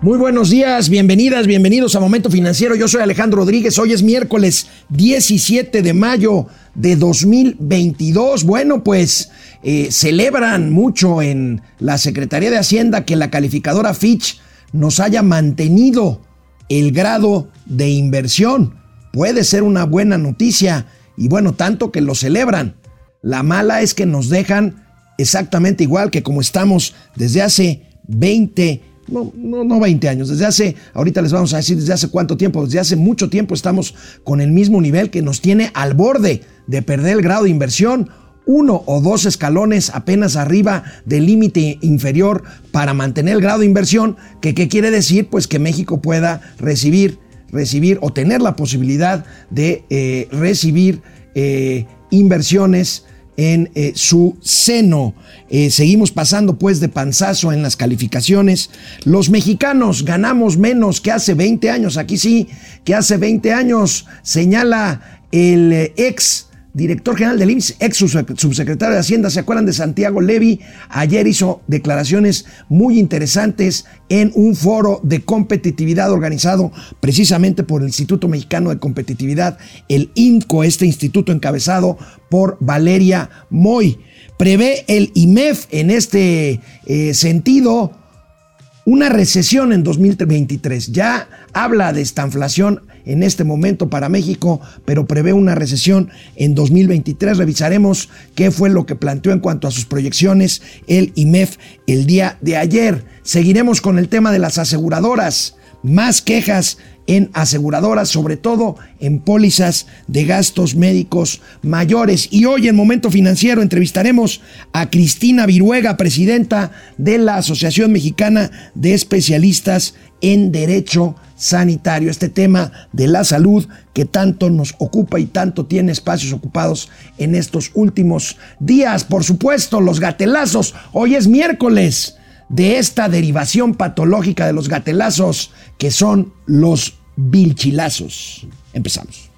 Muy buenos días, bienvenidas, bienvenidos a Momento Financiero. Yo soy Alejandro Rodríguez. Hoy es miércoles 17 de mayo de 2022. Bueno, pues eh, celebran mucho en la Secretaría de Hacienda que la calificadora Fitch nos haya mantenido el grado de inversión. Puede ser una buena noticia y bueno, tanto que lo celebran. La mala es que nos dejan exactamente igual que como estamos desde hace 20 no, no, no 20 años, desde hace, ahorita les vamos a decir desde hace cuánto tiempo, desde hace mucho tiempo estamos con el mismo nivel que nos tiene al borde de perder el grado de inversión, uno o dos escalones apenas arriba del límite inferior para mantener el grado de inversión, que qué quiere decir? Pues que México pueda recibir, recibir o tener la posibilidad de eh, recibir eh, inversiones en eh, su seno. Eh, seguimos pasando pues de panzazo en las calificaciones. Los mexicanos ganamos menos que hace 20 años. Aquí sí, que hace 20 años señala el eh, ex director general del IMSS, ex subsecretario de Hacienda, ¿se acuerdan de Santiago Levy? Ayer hizo declaraciones muy interesantes en un foro de competitividad organizado precisamente por el Instituto Mexicano de Competitividad, el INCO, este instituto encabezado por Valeria Moy. Prevé el IMEF en este eh, sentido una recesión en 2023. Ya habla de esta inflación en este momento para México, pero prevé una recesión en 2023. Revisaremos qué fue lo que planteó en cuanto a sus proyecciones el IMEF el día de ayer. Seguiremos con el tema de las aseguradoras. Más quejas en aseguradoras, sobre todo en pólizas de gastos médicos mayores. Y hoy en Momento Financiero entrevistaremos a Cristina Viruega, presidenta de la Asociación Mexicana de Especialistas en Derecho Sanitario. Este tema de la salud que tanto nos ocupa y tanto tiene espacios ocupados en estos últimos días. Por supuesto, los gatelazos. Hoy es miércoles de esta derivación patológica de los gatelazos que son los vilchilazos. Empezamos.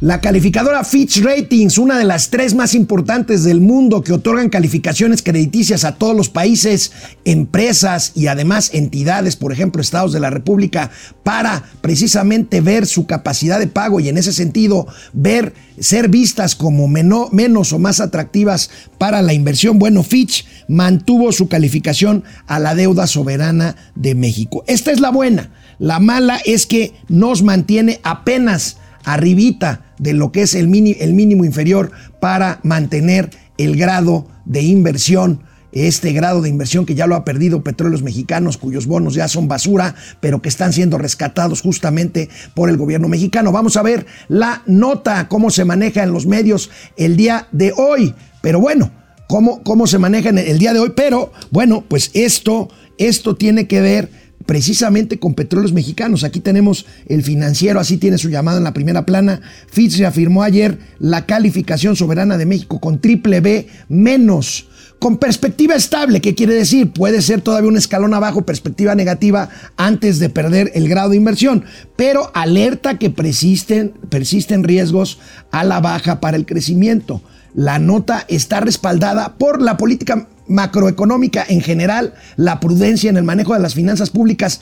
La calificadora Fitch Ratings, una de las tres más importantes del mundo que otorgan calificaciones crediticias a todos los países, empresas y además entidades, por ejemplo, estados de la República, para precisamente ver su capacidad de pago y en ese sentido ver ser vistas como menos o más atractivas para la inversión. Bueno, Fitch mantuvo su calificación a la deuda soberana de México. Esta es la buena. La mala es que nos mantiene apenas arribita de lo que es el, el mínimo inferior para mantener el grado de inversión este grado de inversión que ya lo ha perdido Petróleos Mexicanos, cuyos bonos ya son basura, pero que están siendo rescatados justamente por el gobierno mexicano. Vamos a ver la nota, cómo se maneja en los medios el día de hoy. Pero bueno, cómo, cómo se maneja en el día de hoy. Pero bueno, pues esto, esto tiene que ver precisamente con petróleos mexicanos. Aquí tenemos el financiero, así tiene su llamada en la primera plana. Fitch reafirmó ayer la calificación soberana de México con triple B menos. Con perspectiva estable, ¿qué quiere decir? Puede ser todavía un escalón abajo, perspectiva negativa, antes de perder el grado de inversión, pero alerta que persisten, persisten riesgos a la baja para el crecimiento. La nota está respaldada por la política macroeconómica en general, la prudencia en el manejo de las finanzas públicas.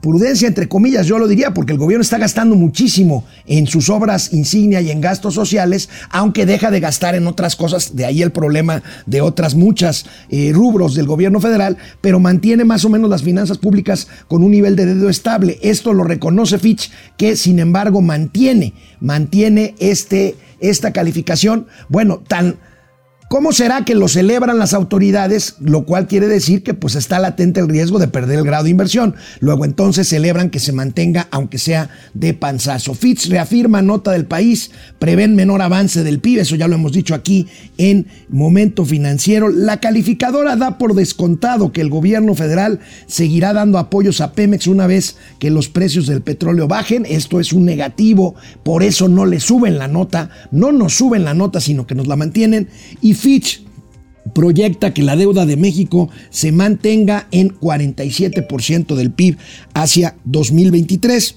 Prudencia entre comillas, yo lo diría, porque el gobierno está gastando muchísimo en sus obras insignia y en gastos sociales, aunque deja de gastar en otras cosas, de ahí el problema de otras muchas eh, rubros del gobierno federal, pero mantiene más o menos las finanzas públicas con un nivel de dedo estable. Esto lo reconoce Fitch, que sin embargo mantiene, mantiene este, esta calificación, bueno, tan ¿Cómo será que lo celebran las autoridades? Lo cual quiere decir que pues está latente el riesgo de perder el grado de inversión. Luego entonces celebran que se mantenga aunque sea de panzazo. Fitch reafirma nota del país, prevén menor avance del PIB, eso ya lo hemos dicho aquí en momento financiero. La calificadora da por descontado que el gobierno federal seguirá dando apoyos a Pemex una vez que los precios del petróleo bajen. Esto es un negativo, por eso no le suben la nota, no nos suben la nota, sino que nos la mantienen. Y Fitch proyecta que la deuda de México se mantenga en 47% del PIB hacia 2023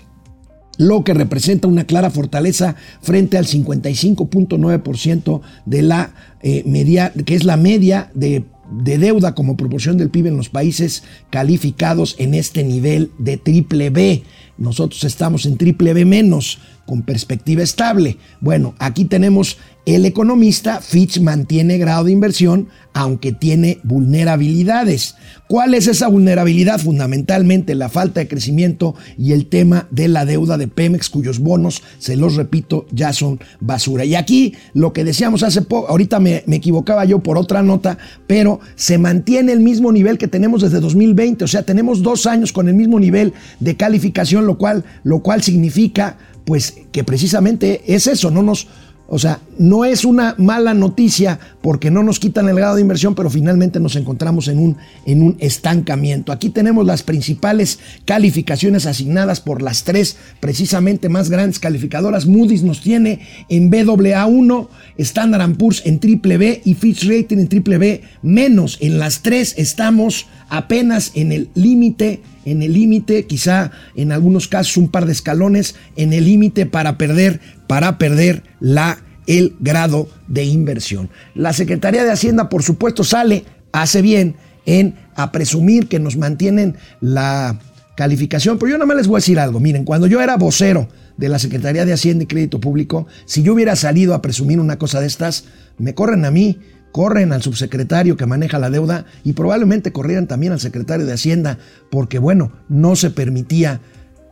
lo que representa una clara fortaleza frente al 55.9% de la eh, media, que es la media de, de, deuda como proporción del PIB en los países calificados en este nivel de triple B. Nosotros estamos en triple B menos, con perspectiva estable. Bueno, aquí tenemos el economista, Fitch mantiene grado de inversión, aunque tiene vulnerabilidades. ¿Cuál es esa vulnerabilidad? Fundamentalmente la falta de crecimiento y el tema de la deuda de Pemex, cuyos bonos, se los repito, ya son basura. Y aquí lo que decíamos hace poco, ahorita me, me equivocaba yo por otra nota, pero se mantiene el mismo nivel que tenemos desde 2020, o sea, tenemos dos años con el mismo nivel de calificación, lo cual, lo cual significa pues que precisamente es eso, no nos, o sea, no es una mala noticia porque no nos quitan el grado de inversión, pero finalmente nos encontramos en un, en un estancamiento. Aquí tenemos las principales calificaciones asignadas por las tres precisamente más grandes calificadoras. Moody's nos tiene en BAA1, Standard Poor's en triple B y Fitch Rating en triple B menos. En las tres estamos apenas en el límite en el límite, quizá en algunos casos un par de escalones en el límite para perder, para perder la, el grado de inversión. La Secretaría de Hacienda, por supuesto, sale, hace bien en a presumir que nos mantienen la calificación, pero yo nada más les voy a decir algo. Miren, cuando yo era vocero de la Secretaría de Hacienda y Crédito Público, si yo hubiera salido a presumir una cosa de estas, me corren a mí, corren al subsecretario que maneja la deuda y probablemente corrieran también al secretario de Hacienda, porque bueno, no se permitía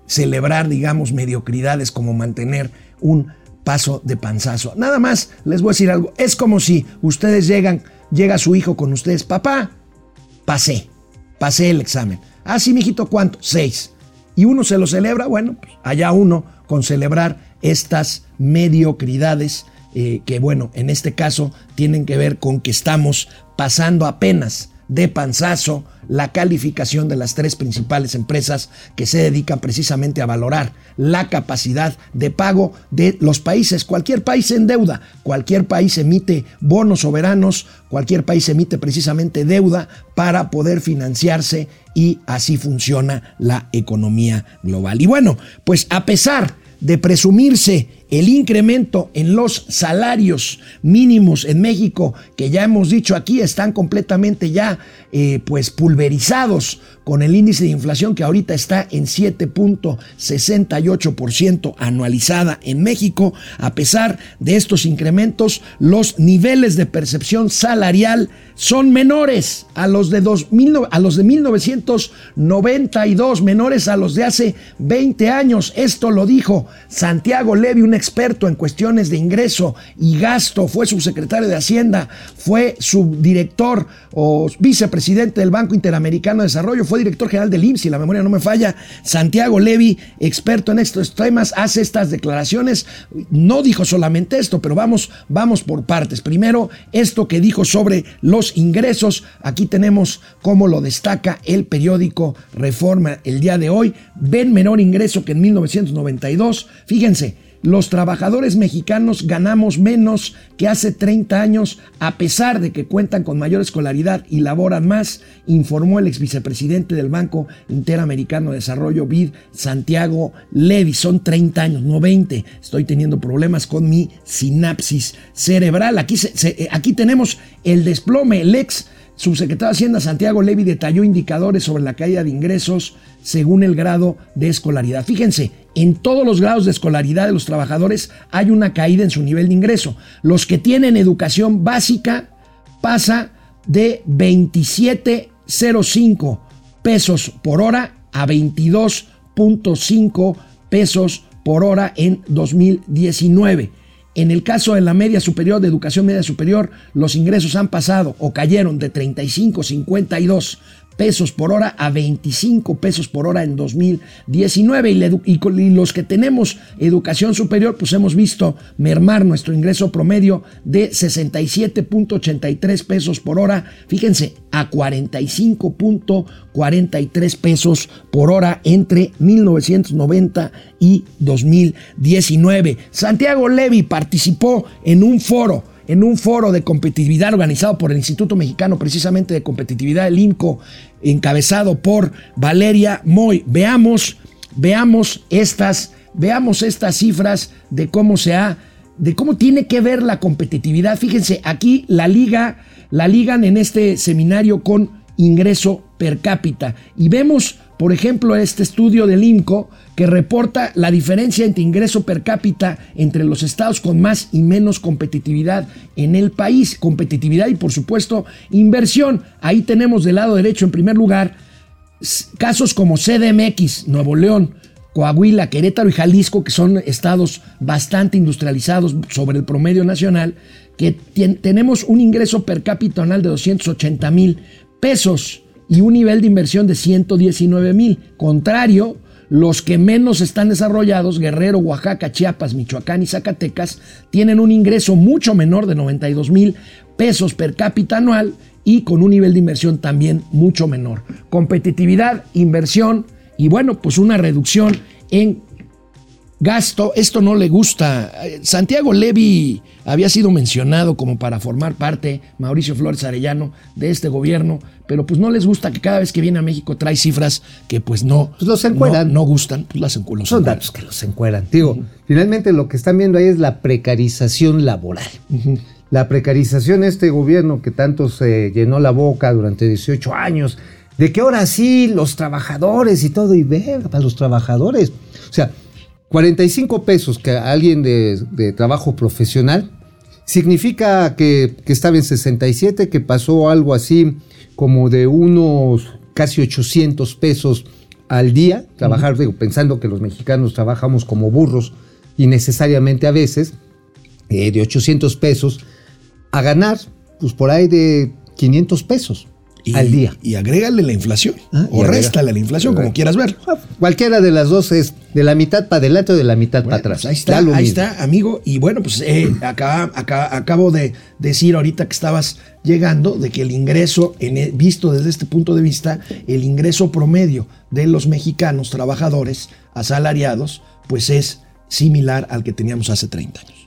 celebrar, digamos, mediocridades como mantener un paso de panzazo. Nada más les voy a decir algo, es como si ustedes llegan, llega su hijo con ustedes, papá, pasé, pasé el examen. Ah, sí, mijito, ¿cuánto? Seis. Y uno se lo celebra, bueno, pues allá uno con celebrar estas mediocridades eh, que bueno, en este caso tienen que ver con que estamos pasando apenas de panzazo la calificación de las tres principales empresas que se dedican precisamente a valorar la capacidad de pago de los países. Cualquier país en deuda, cualquier país emite bonos soberanos, cualquier país emite precisamente deuda para poder financiarse y así funciona la economía global. Y bueno, pues a pesar de presumirse el incremento en los salarios mínimos en México, que ya hemos dicho aquí, están completamente ya eh, pues pulverizados con el índice de inflación que ahorita está en 7.68% anualizada en México. A pesar de estos incrementos, los niveles de percepción salarial son menores a los de, 2000, a los de 1992, menores a los de hace 20 años. Esto lo dijo Santiago Levy, un experto en cuestiones de ingreso y gasto, fue subsecretario de Hacienda, fue subdirector o vicepresidente del Banco Interamericano de Desarrollo, fue director general del IMSS, y la memoria no me falla. Santiago Levy, experto en estos temas, hace estas declaraciones. No dijo solamente esto, pero vamos, vamos por partes. Primero, esto que dijo sobre los ingresos. Aquí tenemos cómo lo destaca el periódico Reforma el día de hoy. Ven menor ingreso que en 1992. Fíjense, los trabajadores mexicanos ganamos menos que hace 30 años a pesar de que cuentan con mayor escolaridad y laboran más, informó el ex vicepresidente del Banco Interamericano de Desarrollo, BID, Santiago Levy. Son 30 años, no 20. Estoy teniendo problemas con mi sinapsis cerebral. Aquí, eh, aquí tenemos el desplome, el ex subsecretario de Hacienda Santiago Levy detalló indicadores sobre la caída de ingresos según el grado de escolaridad. Fíjense, en todos los grados de escolaridad de los trabajadores hay una caída en su nivel de ingreso. Los que tienen educación básica pasa de 27.05 pesos por hora a 22.5 pesos por hora en 2019. En el caso de la media superior, de educación media superior, los ingresos han pasado o cayeron de 35.52 pesos por hora a 25 pesos por hora en 2019 y, y, los que tenemos educación superior pues hemos visto mermar nuestro ingreso promedio de 67.83 pesos por hora, fíjense, a 45.43 pesos por hora entre 1990 y 2019. Santiago Levy participó en un foro en un foro de competitividad organizado por el Instituto Mexicano precisamente de Competitividad, el INCO, encabezado por Valeria Moy. Veamos, veamos estas, veamos estas cifras de cómo se ha, de cómo tiene que ver la competitividad. Fíjense, aquí la liga, la ligan en este seminario con ingreso per cápita y vemos por ejemplo, este estudio del INCO que reporta la diferencia entre ingreso per cápita entre los estados con más y menos competitividad en el país. Competitividad y, por supuesto, inversión. Ahí tenemos del lado derecho, en primer lugar, casos como CDMX, Nuevo León, Coahuila, Querétaro y Jalisco, que son estados bastante industrializados sobre el promedio nacional, que tenemos un ingreso per cápita anual de 280 mil pesos y un nivel de inversión de 119 mil. Contrario, los que menos están desarrollados, Guerrero, Oaxaca, Chiapas, Michoacán y Zacatecas, tienen un ingreso mucho menor de 92 mil pesos per cápita anual y con un nivel de inversión también mucho menor. Competitividad, inversión y bueno, pues una reducción en gasto. Esto no le gusta. Santiago Levy había sido mencionado como para formar parte, Mauricio Flores Arellano, de este gobierno, pero pues no les gusta que cada vez que viene a México trae cifras que pues no, pues los encueran. No, gustan, pues las encueran. Son datos que los encueran. Digo, finalmente lo que están viendo ahí es la precarización laboral. La precarización de este gobierno que tanto se llenó la boca durante 18 años, de que ahora sí los trabajadores y todo, y ve para los trabajadores. O sea, 45 pesos que alguien de, trabajo profesional significa que, estaba en 67, que pasó algo así como de unos casi 800 pesos al día, trabajar, digo, pensando que los mexicanos trabajamos como burros innecesariamente a veces, eh, de 800 pesos, a ganar, pues por ahí de 500 pesos al día. Y agrégale la inflación. Ah, o réstale la inflación, como quieras ver. Ah, cualquiera de las dos es de la mitad para adelante o de la mitad para atrás. Pues ahí está, ahí está, amigo. Y bueno, pues eh, acá, acabo de decir ahorita que estabas llegando de que el ingreso, en, e, visto desde este punto de vista, el ingreso promedio de los mexicanos trabajadores asalariados, pues es similar al que teníamos hace 30 años.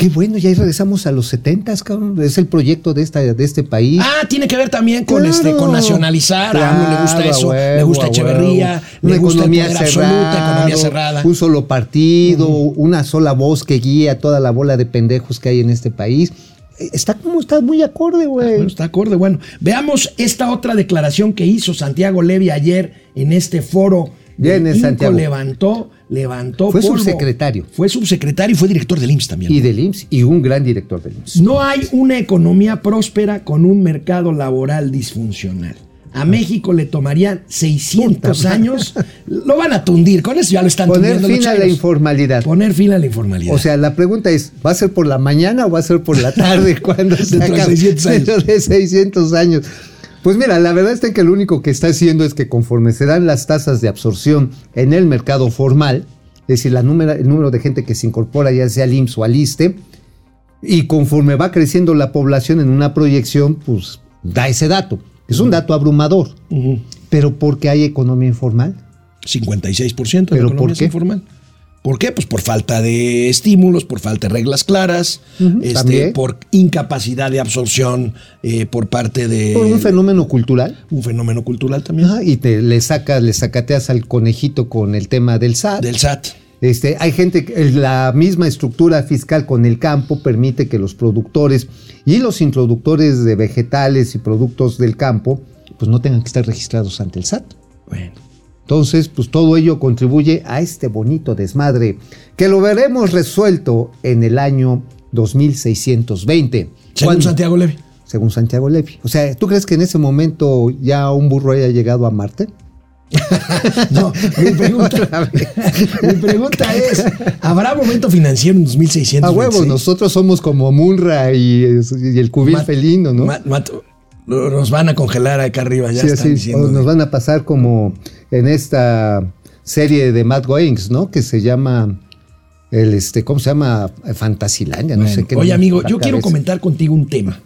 Qué bueno, ya regresamos a los 70, cabrón. Es el proyecto de, esta, de este país. Ah, tiene que ver también con este, con nacionalizar. a uno le gusta eso, le gusta Echeverría, le gusta economía cerrada, economía cerrada. Un solo partido, una sola voz que guía toda la bola de pendejos que hay en este país. Está como está muy acorde, güey. bueno, está acorde. Bueno, veamos esta otra declaración que hizo Santiago Levy ayer en este foro. Viene Santiago. levantó levantó Fue subsecretario. Fue subsecretario y fue director del IMSS también. Y del IMSS, y un gran director del IMSS. No hay una economía próspera con un mercado laboral disfuncional. A México le tomarían 600 años. Lo van a tundir, con eso ya lo están Poner fin a la informalidad. Poner fin a la informalidad. O sea, la pregunta es, ¿va a ser por la mañana o va a ser por la tarde cuando se Dentro de 600 años. de 600 años. Pues mira, la verdad es que lo único que está haciendo es que conforme se dan las tasas de absorción en el mercado formal, es decir, la número, el número de gente que se incorpora ya sea al IMSS o al ISTE, y conforme va creciendo la población en una proyección, pues da ese dato. Es un dato abrumador. Pero ¿por qué hay economía informal? 56% de economía ¿por informal. ¿Por qué? Pues por falta de estímulos, por falta de reglas claras, este, por incapacidad de absorción eh, por parte de... Por un fenómeno cultural. Un fenómeno cultural también. y te le sacas, le sacateas al conejito con el tema del SAT. Del SAT. Este, hay gente que la misma estructura fiscal con el campo permite que los productores y los introductores de vegetales y productos del campo pues no tengan que estar registrados ante el SAT. Bueno. Entonces, pues todo ello contribuye a este bonito desmadre que lo veremos resuelto en el año 2620. Según Santiago Levy. Según Santiago Levy. O sea, ¿tú crees que en ese momento ya un burro haya llegado a Marte? no, mi pregunta, mi pregunta, es, ¿habrá momento financiero en 2600? A huevo, nosotros somos como Munra y, el cubil felino, ¿no? nos van a congelar acá arriba, ya están diciendo. Nos van a pasar como en esta serie de Matt Goings, ¿no? Que se llama el este, ¿cómo se llama? Fantasilandia, no sé qué. Oye, amigo, yo quiero comentar contigo un tema.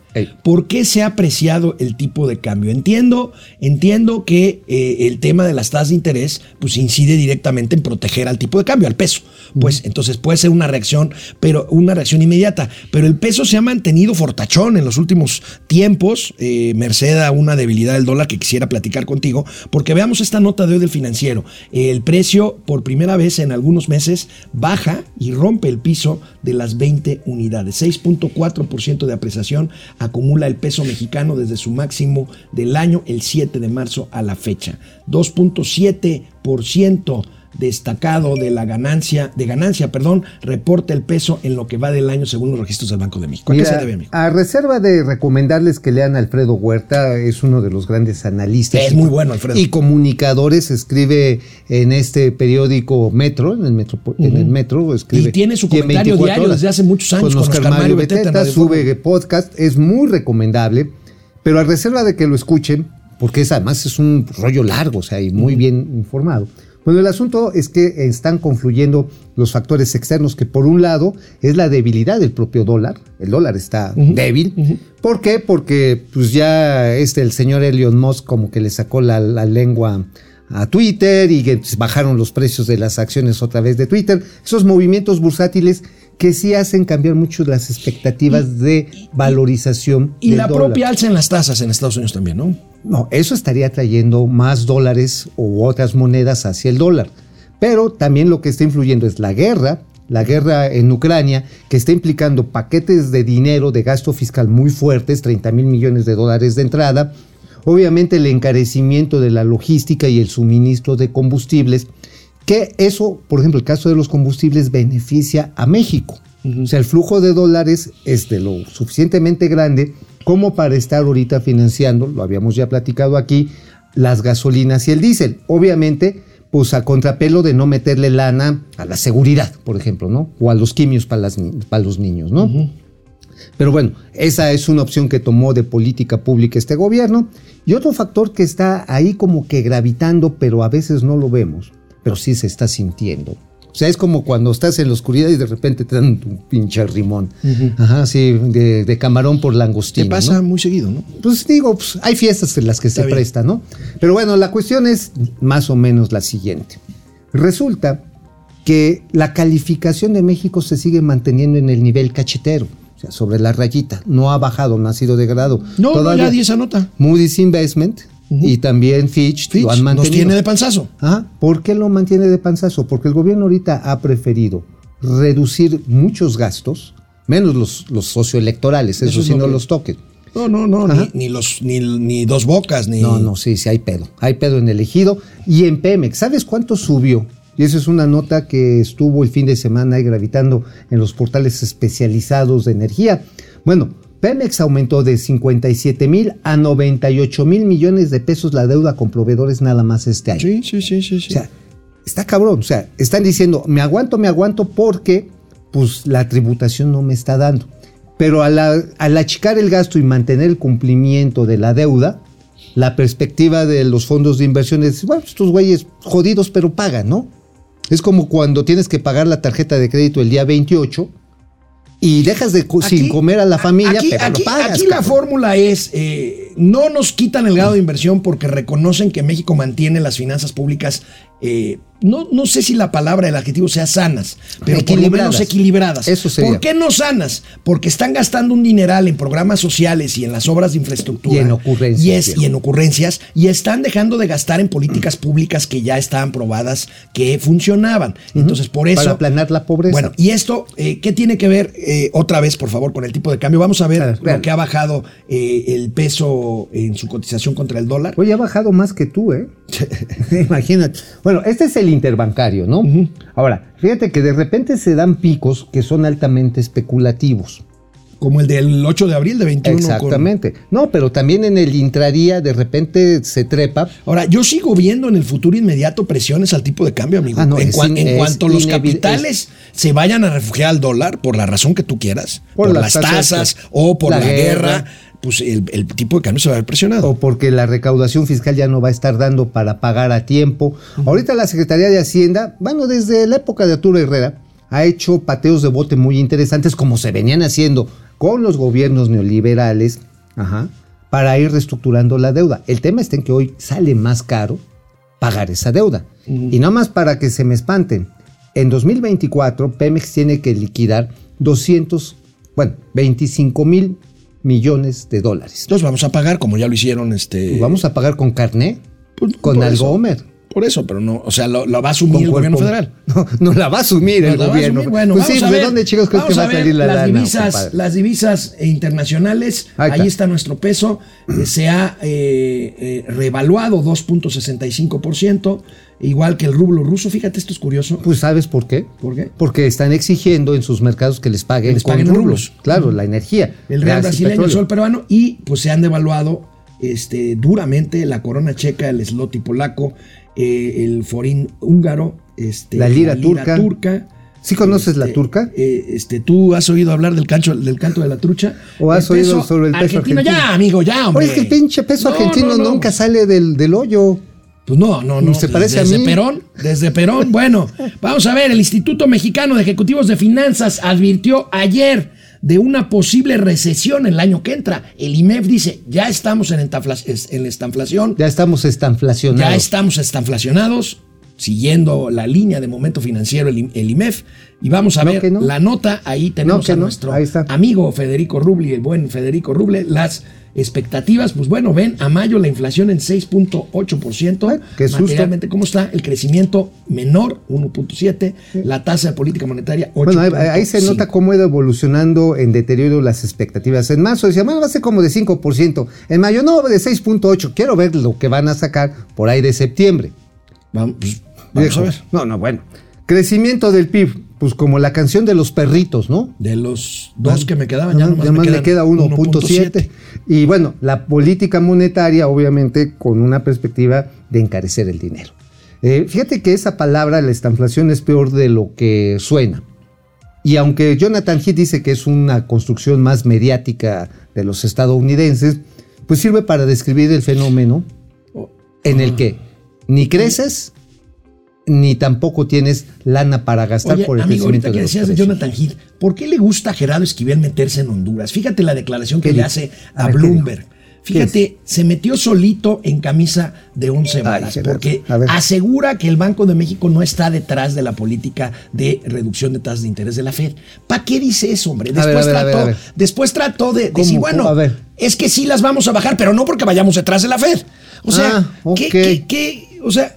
¿Por qué se ha apreciado el tipo de cambio? Entiendo, entiendo que eh, el tema de las tasas de interés pues incide directamente en proteger al tipo de cambio, al peso. Pues entonces puede ser una reacción, pero una reacción inmediata. Pero el peso se ha mantenido fortachón en los últimos tiempos, eh, merced a una debilidad del dólar que quisiera platicar contigo, porque veamos esta nota de hoy del financiero. El precio, por primera vez en algunos meses, baja y rompe el piso de las 20 unidades. 6.4% de apreciación acumula el peso mexicano desde su máximo del año, el 7 de marzo a la fecha. 2.7% destacado de la ganancia, de ganancia, perdón, reporta el peso en lo que va del año según los registros del Banco de México. ¿A qué Mira, se debe, amigo? a reserva de recomendarles que lean a Alfredo Huerta, es uno de los grandes analistas. Es y- muy bueno, Alfredo. Y comunicadores, escribe en este periódico Metro, en el Metro, en el Metro escribe. Y tiene su en comentario 24 diario desde hace muchos años Con con Oscar, Mario Mario Beteta sube podcast, es muy recomendable, pero a reserva de que lo escuchen, porque es, además es un rollo largo, o sea, y muy bien informado. Bueno, el asunto es que están confluyendo los factores externos, que por un lado es la debilidad del propio dólar, el dólar está débil. ¿Por qué? Porque pues ya este, el señor Elon Musk como que le sacó la, la lengua a Twitter y que pues, bajaron los precios de las acciones otra vez de Twitter. Esos movimientos bursátiles que sí hacen cambiar mucho las expectativas de valorización. Y del la dólar. propia alza en las tasas en Estados Unidos también, ¿no? No, eso estaría trayendo más dólares u otras monedas hacia el dólar. Pero también lo que está influyendo es la guerra, la guerra en Ucrania, que está implicando paquetes de dinero, de gasto fiscal muy fuertes, 30 mil millones de dólares de entrada. Obviamente el encarecimiento de la logística y el suministro de combustibles, que eso, por ejemplo, el caso de los combustibles beneficia a México. O sea, el flujo de dólares es de lo suficientemente grande como para estar ahorita financiando, lo habíamos ya platicado aquí, las gasolinas y el diésel. Obviamente, pues a contrapelo de no meterle lana a la seguridad, por ejemplo, ¿no? O a los quimios para, las ni- para los niños, ¿no? Pero bueno, esa es una opción que tomó de política pública este gobierno. Y otro factor que está ahí como que gravitando, pero a veces no lo vemos, pero sí se está sintiendo. O sea, es como cuando estás en la oscuridad y de repente te dan un pinche rimón. Ajá, así, de, de camarón por langostino. ¿Qué pasa ¿no? muy seguido, ¿no? Pues digo, pues, hay fiestas en las que Está se bien. presta, ¿no? Pero bueno, la cuestión es más o menos la siguiente. Resulta que la calificación de México se sigue manteniendo en el nivel cachetero, o sea, sobre la rayita. No ha bajado, no ha sido degradado. No, Todavía no, ya di esa nota. Moody's Investment y también Fitch, Fitch lo han nos mantenido. tiene de panzazo. Ajá. ¿Por qué lo mantiene de panzazo? Porque el gobierno ahorita ha preferido reducir muchos gastos, menos los, los socioelectorales, eso, Eso es sí lo no que- los toquen. No, no, no, ni, ni los, ni, ni dos bocas, ni. No, no, sí, sí, hay pedo. Hay pedo en el ejido. Y en Pemex, ¿sabes cuánto subió? Y esa es una nota que estuvo el fin de semana ahí gravitando en los portales especializados de energía. Bueno, Pemex aumentó de 57 mil a 98 mil millones de pesos la deuda con proveedores nada más este año. Sí, sí, sí, sí. sí. O sea, está cabrón. O sea, están diciendo, me aguanto, me aguanto porque pues la tributación no me está dando. Pero al, al achicar el gasto y mantener el cumplimiento de la deuda, la perspectiva de los fondos de inversión es, bueno, estos güeyes jodidos, pero pagan, ¿no? Es como cuando tienes que pagar la tarjeta de crédito el día 28 y dejas de co- sin comer a la familia, aquí, pero aquí- lo pagas. aquí la fórmula es, eh, no nos quitan el grado de inversión porque reconocen que México mantiene las finanzas públicas, eh, no, no sé si la palabra, el adjetivo sea sanas, pero por lo Equilibradas. menos equilibradas. Eso sería. ¿Por qué no sanas? Porque están gastando un dineral en programas sociales y en las obras de infraestructura. Y en ocurrencias, Y, es- viejo. y en ocurrencias. Y están dejando de gastar en políticas públicas que ya estaban probadas que funcionaban. Entonces, por eso... Para aplanar la pobreza. Bueno, y esto, eh, ¿qué tiene que ver eh, otra vez, por favor, con el tipo de cambio? Vamos a ver lo que ha bajado eh, el peso en su cotización contra el dólar. Oye, ha bajado más que tú, ¿eh? Imagínate. Bueno, este es el interbancario, ¿no? Ahora, fíjate que de repente se dan picos que son altamente especulativos. Como el del 8 de abril de 21. con- Exactamente. No, pero también en el intradía de repente se trepa. Ahora, yo sigo viendo en el futuro inmediato presiones al tipo de cambio, amigo. Ah, no, en, in- cuanto los capitales se vayan a refugiar al dólar, por la razón que tú quieras, por, Por las tasas, o por la, la guerra, guerra. Pues el, el tipo de cambio se va a ver presionado. O porque la recaudación fiscal ya no va a estar dando para pagar a tiempo. Ahorita la Secretaría de Hacienda, bueno, desde la época de Arturo Herrera, ha hecho pateos de bote muy interesantes, como se venían haciendo con los gobiernos neoliberales, ajá, para ir reestructurando la deuda. El tema está en que hoy sale más caro pagar esa deuda. Y no más para que se me espanten. En 2024, Pemex tiene que liquidar 200, bueno, 25 mil millones de dólares. Entonces vamos a pagar como ya lo hicieron este. ¿Vamos a pagar con carné? Pues, con. Algomer. Por eso, pero no, o sea, lo, lo va a asumir el gobierno federal. No, no la va a asumir el gobierno. asumir. Bueno, pues vamos sí, a ¿de ver, dónde chicos crees que va a salir la las lana? divisas, compadre? las divisas eh, internacionales, Ahí ahí está. nuestro peso, eh, se ha eh, eh, revaluado 2.65%, igual que el rublo ruso. Fíjate, esto es curioso. Pues ¿sabes por qué? ¿Por qué? Porque están exigiendo en sus mercados que les paguen, les paguen con rublos. rublos. Claro, la energía. el real brasileño, el sol peruano, y pues se han devaluado este, duramente la corona checa, el slotty polaco, eh, el forín húngaro, este, La lira turca. turca. ¿Sí conoces la Este, turca? eh, este, ¿Tú has oído hablar del, cancho, del canto de la trucha? ¿O has El oído sobre el peso argentino? Ya, amigo, ya, hombre. Oye, es que el pinche peso No, argentino no, no. nunca sale del, del hoyo. Pues no, no, no. Se desde- parece a desde mí. Perón, desde Perón. Bueno, vamos a ver, el Instituto Mexicano de Ejecutivos de Finanzas advirtió ayer de una posible recesión el año que entra. El IMEF dice, ya estamos en, en esta inflación, Ya estamos estanflacionados. ya estamos estanflacionados, siguiendo la línea de momento financiero, el, IMEF. Y vamos a No, ver no. la nota. Ahí tenemos a nuestro amigo Federico Ruble, el buen Federico Ruble. Las expectativas, pues bueno, ven a mayo la inflación en 6.8%. Ay, qué. Materialmente, ¿cómo está? El crecimiento menor, 1.7%. La tasa de política monetaria, 8.5%. Bueno, ahí, ahí se nota cómo ha ido evolucionando en deterioro las expectativas. En marzo decía, bueno, va a ser como de 5%. En mayo, no, de 6.8%. Quiero ver lo que van a sacar por ahí de septiembre. Vamos, pues, vamos a ver. No, no, bueno. Crecimiento del PIB, pues como la canción de los perritos, ¿no? De los dos que me quedaban, ya nomás más me le queda 1.7. Y bueno, la política monetaria, obviamente, con una perspectiva de encarecer el dinero. Eh, fíjate que esa palabra, la estanflación, es peor de lo que suena. Y aunque Jonathan Heath dice que es una construcción más mediática de los estadounidenses, pues sirve para describir el fenómeno en el que ni creces ni tampoco tienes lana para gastar Oye, por el amigo, ahorita que de los decías de. Jonathan Heath, ¿por qué le gusta a Gerardo Esquivel meterse en Honduras? Fíjate la declaración que ¿Qué le hace A a, ver, ¿qué Bloomberg. Fíjate, se metió solito en camisa de once varas, porque asegura que el Banco de México no está detrás de la política de reducción de tasas de interés de la Fed. ¿Para qué dice eso, hombre? Después ver, trató, ver. después trató de decir, bueno, es que sí las vamos a bajar, pero no porque vayamos detrás de la Fed. O sea, Ah. ¿qué, qué- qué? o sea,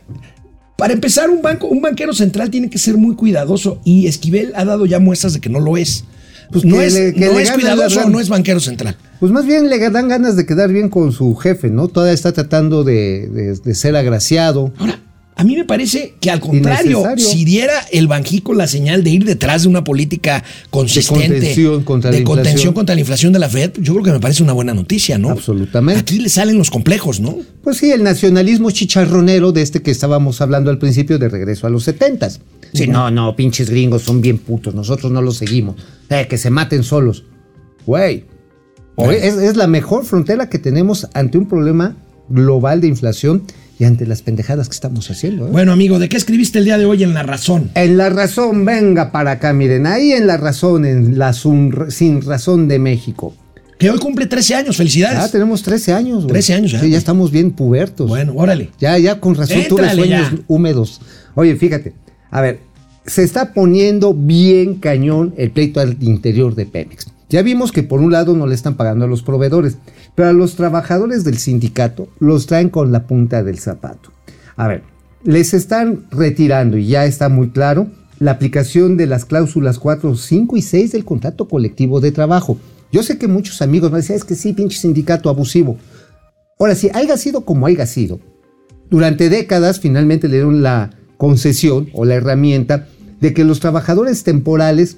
para empezar, un banco, un banquero central tiene que ser muy cuidadoso y Esquivel ha dado ya muestras de que no lo es. Pues no es, le- no es cuidadoso la- no es banquero central. Pues más bien le dan ganas de quedar bien con su jefe, ¿no? Todavía está tratando de, de- de ser agraciado. Ahora, a mí me parece que al contrario, si diera el Banjico la señal de ir detrás de una política consistente contención contra la de contención inflación. contra la inflación de la Fed, yo creo que me parece una buena noticia, ¿no? Absolutamente. Aquí le salen los complejos, ¿no? Pues sí, el nacionalismo chicharronero de este que estábamos hablando al principio de regreso a los setentas. Sí, no, no, pinches gringos son bien putos, nosotros no los seguimos. Eh, que se maten solos. Güey, es la mejor frontera que tenemos ante un problema global de inflación y ante las pendejadas que estamos haciendo. ¿eh? Bueno, amigo, ¿de qué escribiste el día de hoy en La Razón? En la razón, venga para acá, miren, ahí en la razón, en la sun- sin razón de México. Que hoy cumple 13 años, felicidades. Ah, tenemos 13 años, güey. 13 años ya, Sí, ya estamos bien pubertos. Bueno, órale. Ya, ya, con razón tuve Éntrale sueños ya. húmedos. Oye, fíjate, a ver, se está poniendo bien cañón el pleito al interior de Pemex. Ya vimos que por un lado no le están pagando a los proveedores, pero a los trabajadores del sindicato los traen con la punta del zapato. A ver, les están retirando, y ya está muy claro, la aplicación de las cláusulas 4, 5 y 6 del contrato colectivo de trabajo. Yo sé que muchos amigos me decían, es que sí, pinche sindicato abusivo. Ahora, si haya sido como haya sido, durante décadas finalmente le dieron la concesión o la herramienta de que los trabajadores temporales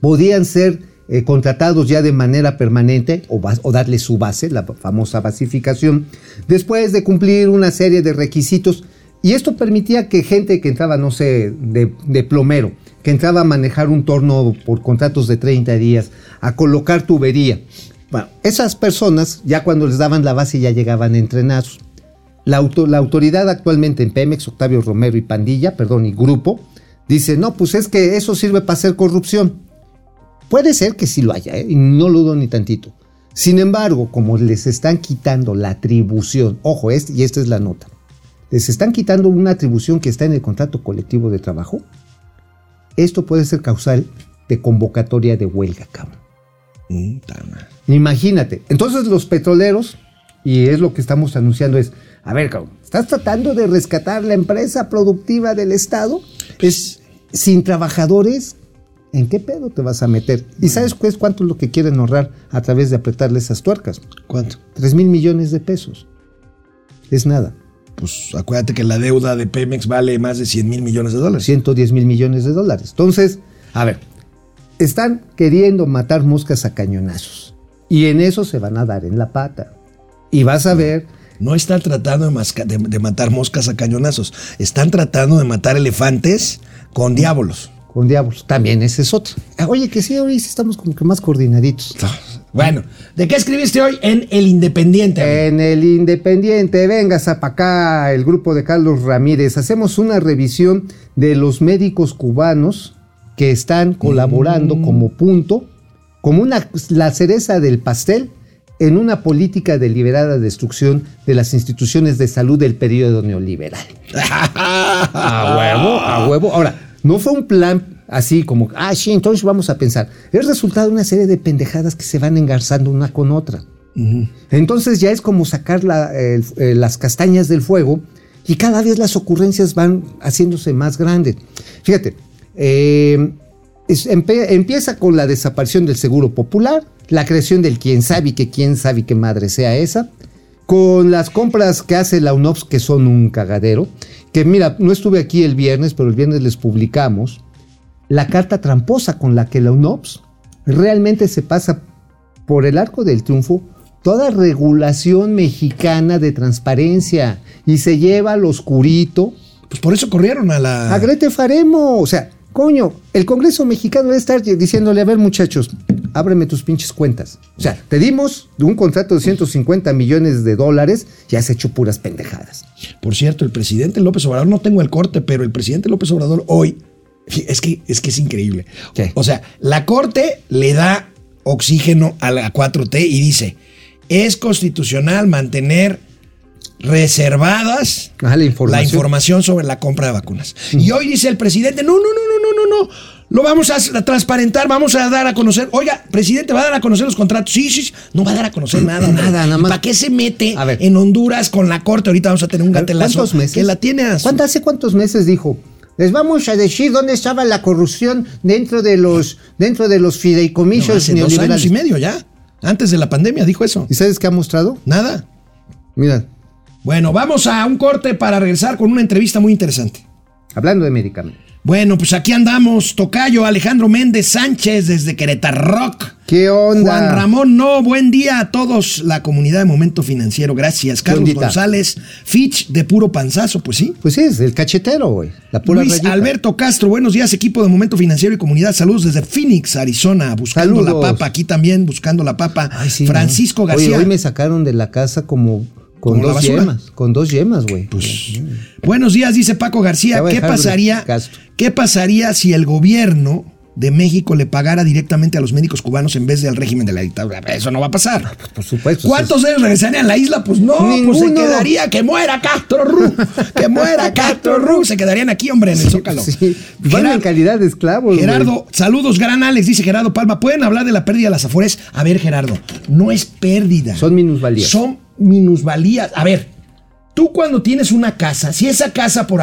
podían ser eh, contratados ya de manera permanente o, o darle su base, la famosa basificación, después de cumplir una serie de requisitos. Y esto permitía que gente que entraba, no sé, de, de plomero, que entraba a manejar un torno por contratos de 30 días, a colocar tubería. Bueno, esas personas ya cuando les daban la base ya llegaban entrenados. La, la autoridad actualmente en Pemex, Octavio Romero y Pandilla, perdón, y Grupo, dice, no, pues es que eso sirve para hacer corrupción. Puede ser que sí lo haya, ¿eh? no lo dudo ni tantito. Sin embargo, como les están quitando la atribución, ojo, este, y esta es la nota, les están quitando una atribución que está en el contrato colectivo de trabajo, esto puede ser causal de convocatoria de huelga, cabrón. Mm. Imagínate. Entonces los petroleros, y es lo que estamos anunciando, es, a ver, cabrón, ¿estás tratando de rescatar la empresa productiva del Estado? Es sin trabajadores. ¿En qué pedo te vas a meter? ¿Y sabes pues, cuánto es lo que quieren ahorrar a través de apretarle esas tuercas? ¿Cuánto? 3 mil millones de pesos. Es nada. Pues acuérdate que la deuda de Pemex vale más de 100 mil millones de dólares. 110 mil millones de dólares. Entonces, a ver, están queriendo matar moscas a cañonazos. Y en eso se van a dar en la pata. Y vas a ver, No están tratando de- de matar moscas a cañonazos. Están tratando de matar elefantes con diablos. Con diablos, también ese es otro. Ah, Oye, que sí, hoy sí estamos como que más coordinaditos. Bueno, ¿de qué escribiste hoy en El Independiente? amigo? En el Independiente, venga, para acá, el grupo de Carlos Ramírez. Hacemos una revisión de los médicos cubanos que están colaborando como punto, como una, la cereza del pastel, en una política deliberada destrucción de las instituciones de salud del periodo neoliberal. A huevo, a huevo. Ahora, no fue un plan así como, ah, sí, entonces vamos a pensar. Es resultado de una serie de pendejadas que se van engarzando una con otra. Entonces ya es como sacar la- eh, las castañas del fuego y cada vez las ocurrencias van haciéndose más grandes. Fíjate, eh, es- empe- empieza con la desaparición del seguro popular, la creación del quién sabe que quién sabe qué madre sea esa, con las compras que hace la UNOPS que son un cagadero, que mira, no estuve aquí el viernes, pero el viernes les publicamos la carta tramposa con la que la UNOPS realmente se pasa por el arco del triunfo toda regulación mexicana de transparencia y se lleva al oscurito Pues por eso corrieron a la. a Grete Faremo. O sea, coño, el Congreso mexicano debe estar diciéndole, a ver muchachos, ábreme tus pinches cuentas. O sea, te dimos un contrato de 150 millones de dólares y has hecho puras pendejadas. Por cierto, el presidente López Obrador, no tengo el corte, pero el presidente López Obrador hoy, es que es, que es increíble. ¿Qué? O sea, la corte le da oxígeno a la 4T y dice, es constitucional mantener reservadas Ajá, la información. la información sobre la compra de vacunas. Y hoy dice el presidente, no, no, no, no, no, no, no, lo vamos a, transparentar, vamos a dar a conocer. Oiga, presidente, ¿va a dar a conocer los contratos? Sí, sí, sí. no va a dar a conocer nada. hombre. Nada, nada más. ¿Para qué se mete A ver. en Honduras con la corte? Ahorita vamos a tener un gatelazo. ¿Cuántos meses? Que la tiene a su- ¿Cuánto- ¿Hace cuántos meses dijo? Les vamos a decir dónde estaba la corrupción dentro de los, dentro de los No, fideicomisos hace dos años y medio ya. Antes de la pandemia dijo eso. ¿Y sabes qué ha mostrado? Nada. Mira, Bueno, vamos a un corte para regresar con una entrevista muy interesante. hablando de medicamentos. Bueno, pues aquí andamos. Tocayo Alejandro Méndez Sánchez desde Querétaro Rock. ¿Qué onda? Juan Ramón, no, buen día a todos, la comunidad de Momento Financiero, gracias. Carlos? González, Fitch de puro panzazo, pues sí. Pues sí, es el cachetero, güey. La pura Luis rayita. Alberto Castro, buenos días, equipo de Momento Financiero y Comunidad. Saludos desde Phoenix, Arizona, buscando Saludos. la papa, aquí también buscando la papa. Ay, sí, Francisco ¿no? García. Oye, hoy me sacaron de la casa como con ¿Como la dos yemas. Con dos yemas, güey. Pues, buenos días, dice Paco García. ¿Qué pasaría. ¿Qué pasaría si el gobierno de México le pagara directamente a los médicos cubanos en vez del régimen de la dictadura? Eso no va a pasar. Por supuesto. ¿Cuántos de ellos regresarían a la isla? Pues no, pues se Ninguno. quedaría, que muera Castro Ru, que muera Castro Ru, se quedarían aquí, hombre, en el Zócalo. Sí, van Gerard- en calidad de esclavos, güey. Gerardo, saludos, gran Alex, dice Gerardo Palma. ¿Pueden hablar de la pérdida de las afores? A ver, Gerardo, no es pérdida. Son minusvalías. Son minusvalías. A ver, tú cuando tienes una casa, si esa casa por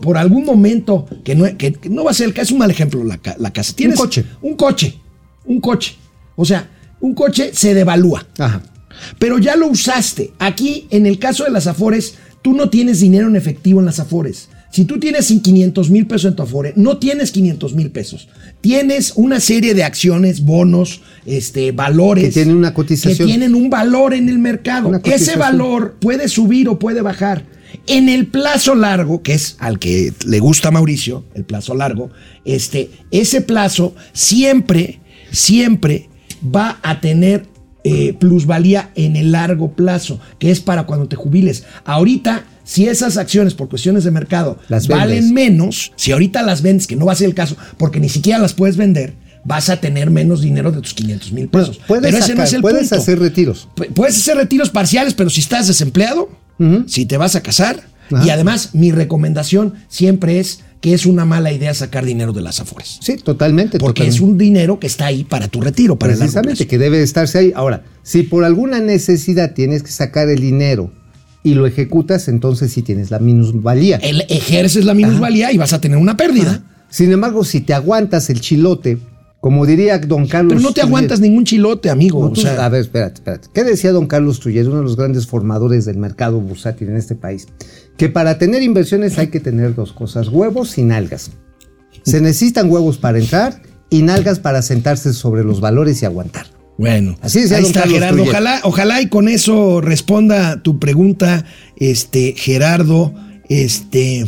por algún momento, que no, que, que no va a ser el caso, es un mal ejemplo la, la casa. Tienes coche. Un coche, un coche. O sea, un coche se devalúa Ajá. pero ya lo usaste. Aquí, en el caso de las Afores, tú no tienes dinero en efectivo en las Afores. Si tú tienes 500 mil pesos en tu Afore, no tienes 500 mil pesos. Tienes una serie de acciones, bonos, este, valores. Que tienen una cotización. Que tienen un valor en el mercado. Ese valor puede subir o puede bajar. En el plazo largo, que es al que le gusta a Mauricio, el plazo largo, este, ese plazo siempre, siempre va a tener eh, plusvalía en el largo plazo, que es para cuando te jubiles. Ahorita, si esas acciones por cuestiones de mercado Las valen vendes. menos, si ahorita las vendes, que no va a ser el caso, porque ni siquiera las puedes vender, vas a tener menos dinero de tus 500 mil pesos. Puedes, Pero ese sacar- no es el puedes punto. hacer retiros. Pu- Puedes hacer retiros parciales, pero si estás desempleado, si te vas a casar, Ajá. y además mi recomendación siempre es que es una mala idea sacar dinero de las afores. Sí, totalmente. Porque totalmente. es un dinero que está ahí para tu retiro, para Precisamente, que debe de estarse ahí. Ahora, si por alguna necesidad tienes que sacar el dinero y lo ejecutas, entonces sí tienes la minusvalía. El ejerces la minusvalía y vas a tener una pérdida. Sin embargo, si te aguantas el chilote, como diría don Carlos. Pero no te aguantas ningún chilote, amigo. No, o tú- sea, a ver, espérate, espérate. ¿Qué decía don Carlos Trujillo, uno de los grandes formadores del mercado bursátil en este país? Que para tener inversiones hay que tener dos cosas, huevos y nalgas. Se necesitan huevos para entrar y nalgas para sentarse sobre los valores y aguantar. Bueno, Así decía ahí don está Carlos Gerardo. Ojalá, ojalá y con eso responda tu pregunta, este, Gerardo, este,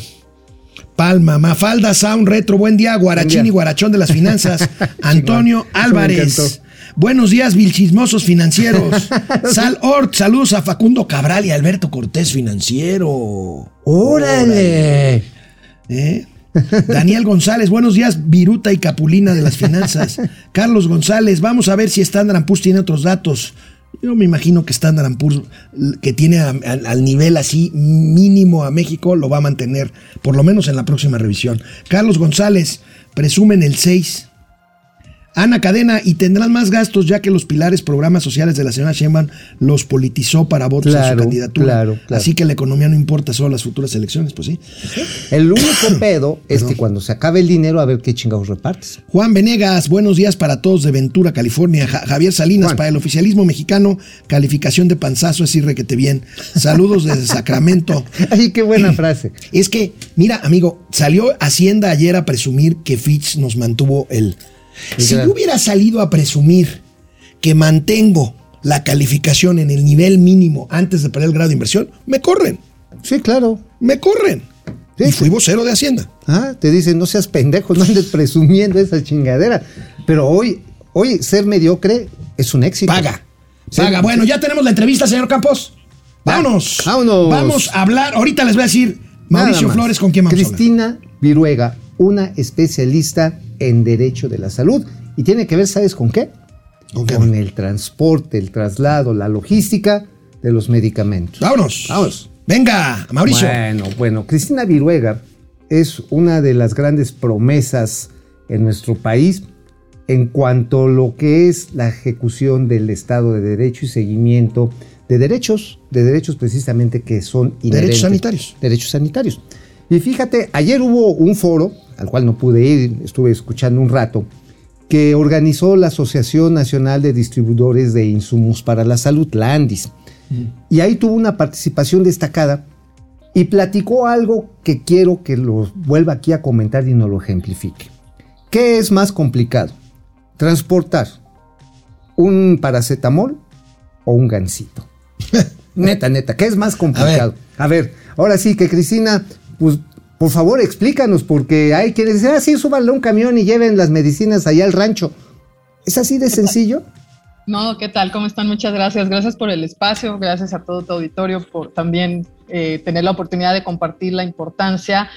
Palma, Mafalda Sound Retro, buen día, Guarachín y Guarachón de las finanzas, Antonio Álvarez. Buenos días, vilchismosos financieros. Sal Ort, saludos a Facundo Cabral y Alberto Cortés Financiero. ¡Órale! ¿Eh? Daniel González, buenos días, Viruta y Capulina de las finanzas. Carlos González, vamos a ver si Standard Poor's tiene otros datos. Yo me imagino que Standard Poor's, que tiene al nivel así mínimo a México, lo va a mantener, por lo menos en la próxima revisión. Carlos González, presumen el 6. Ana Cadena, y tendrán más gastos ya que los pilares programas sociales de la señora Sheinbaum los politizó para votos a su Claro, candidatura. claro, claro. Así que la economía no importa solo las futuras elecciones, pues sí. El único pedo es que cuando se acabe el dinero, a ver qué chingados repartes. Juan Venegas, buenos días para todos de Ventura, California. Ja- Javier Salinas, Juan. para el oficialismo mexicano, calificación de panzazo es irrequete bien. Saludos desde Sacramento. Ay, qué buena frase. Es que, mira, amigo, salió Hacienda ayer a presumir que Fitch nos mantuvo el. Si yo hubiera salido a presumir que mantengo la calificación en el nivel mínimo antes de perder el grado de inversión, me corren, Sí, claro. me corren. Sí, y fui vocero de Hacienda. Ah, te dicen, no seas pendejo, no andes presumiendo esa chingadera. Pero hoy, hoy ser mediocre es un éxito. Paga. Paga. Bueno, ya tenemos la entrevista, señor Campos. Vámonos. Vámonos. Vamos a hablar. Ahorita les voy a decir Mauricio. Flores con quién vamos a hablar. Cristina Viruega, una especialista en Derecho de la Salud. Y tiene que ver, ¿sabes con qué? ¿Con qué? el transporte, el traslado, la logística de los medicamentos. Vámonos. Vamos. Venga, Mauricio. Bueno, bueno, Cristina Viruega es una de las grandes promesas en nuestro país en cuanto a lo que es la ejecución del Estado de Derecho y seguimiento de derechos, de derechos precisamente que son inherentes. sanitarios. Derechos sanitarios. Y fíjate, ayer hubo un foro, al cual no pude ir, estuve escuchando un rato, que organizó la Asociación Nacional de Distribuidores de Insumos para la Salud, la ANDIS. Y ahí tuvo una participación destacada y platicó algo que quiero que lo vuelva aquí a comentar y nos lo ejemplifique. ¿Qué es más complicado? ¿Transportar un paracetamol o un gansito? neta, neta, ¿qué es más complicado? A ver. ahora sí que Cristina, pues por favor explícanos, porque hay quienes dicen, ah, sí, súbanle un camión y lleven las medicinas allá al rancho. ¿Es así de sencillo? No, ¿qué tal? ¿Cómo están? Muchas gracias. Gracias por el espacio, gracias a todo tu auditorio por también eh, tener la oportunidad de compartir la importancia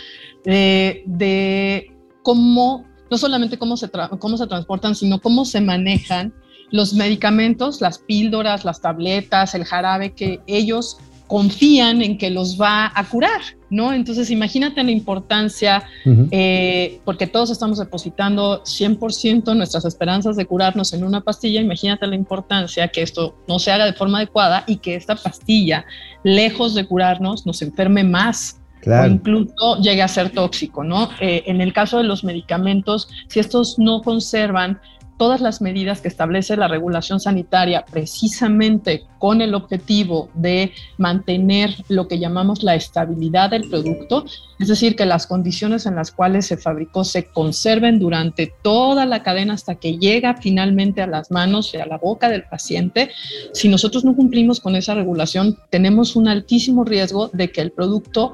eh, de cómo, no solamente cómo se, cómo se transportan, sino cómo se manejan los medicamentos, las píldoras, las tabletas, el jarabe que ellos confían en que los va a curar, ¿no? Entonces imagínate la importancia eh, porque todos estamos depositando 100% nuestras esperanzas de curarnos en una pastilla, imagínate la importancia que esto no se haga de forma adecuada y que esta pastilla, lejos de curarnos, nos enferme más o Claro. incluso llegue a ser tóxico, ¿no? Eh, en el caso de los medicamentos, si estos no conservan todas las medidas que establece la regulación sanitaria precisamente con el objetivo de mantener lo que llamamos la estabilidad del producto, es decir, que las condiciones en las cuales se fabricó se conserven durante toda la cadena hasta que llega finalmente a las manos y a la boca del paciente. Si nosotros no cumplimos con esa regulación, tenemos un altísimo riesgo de que el producto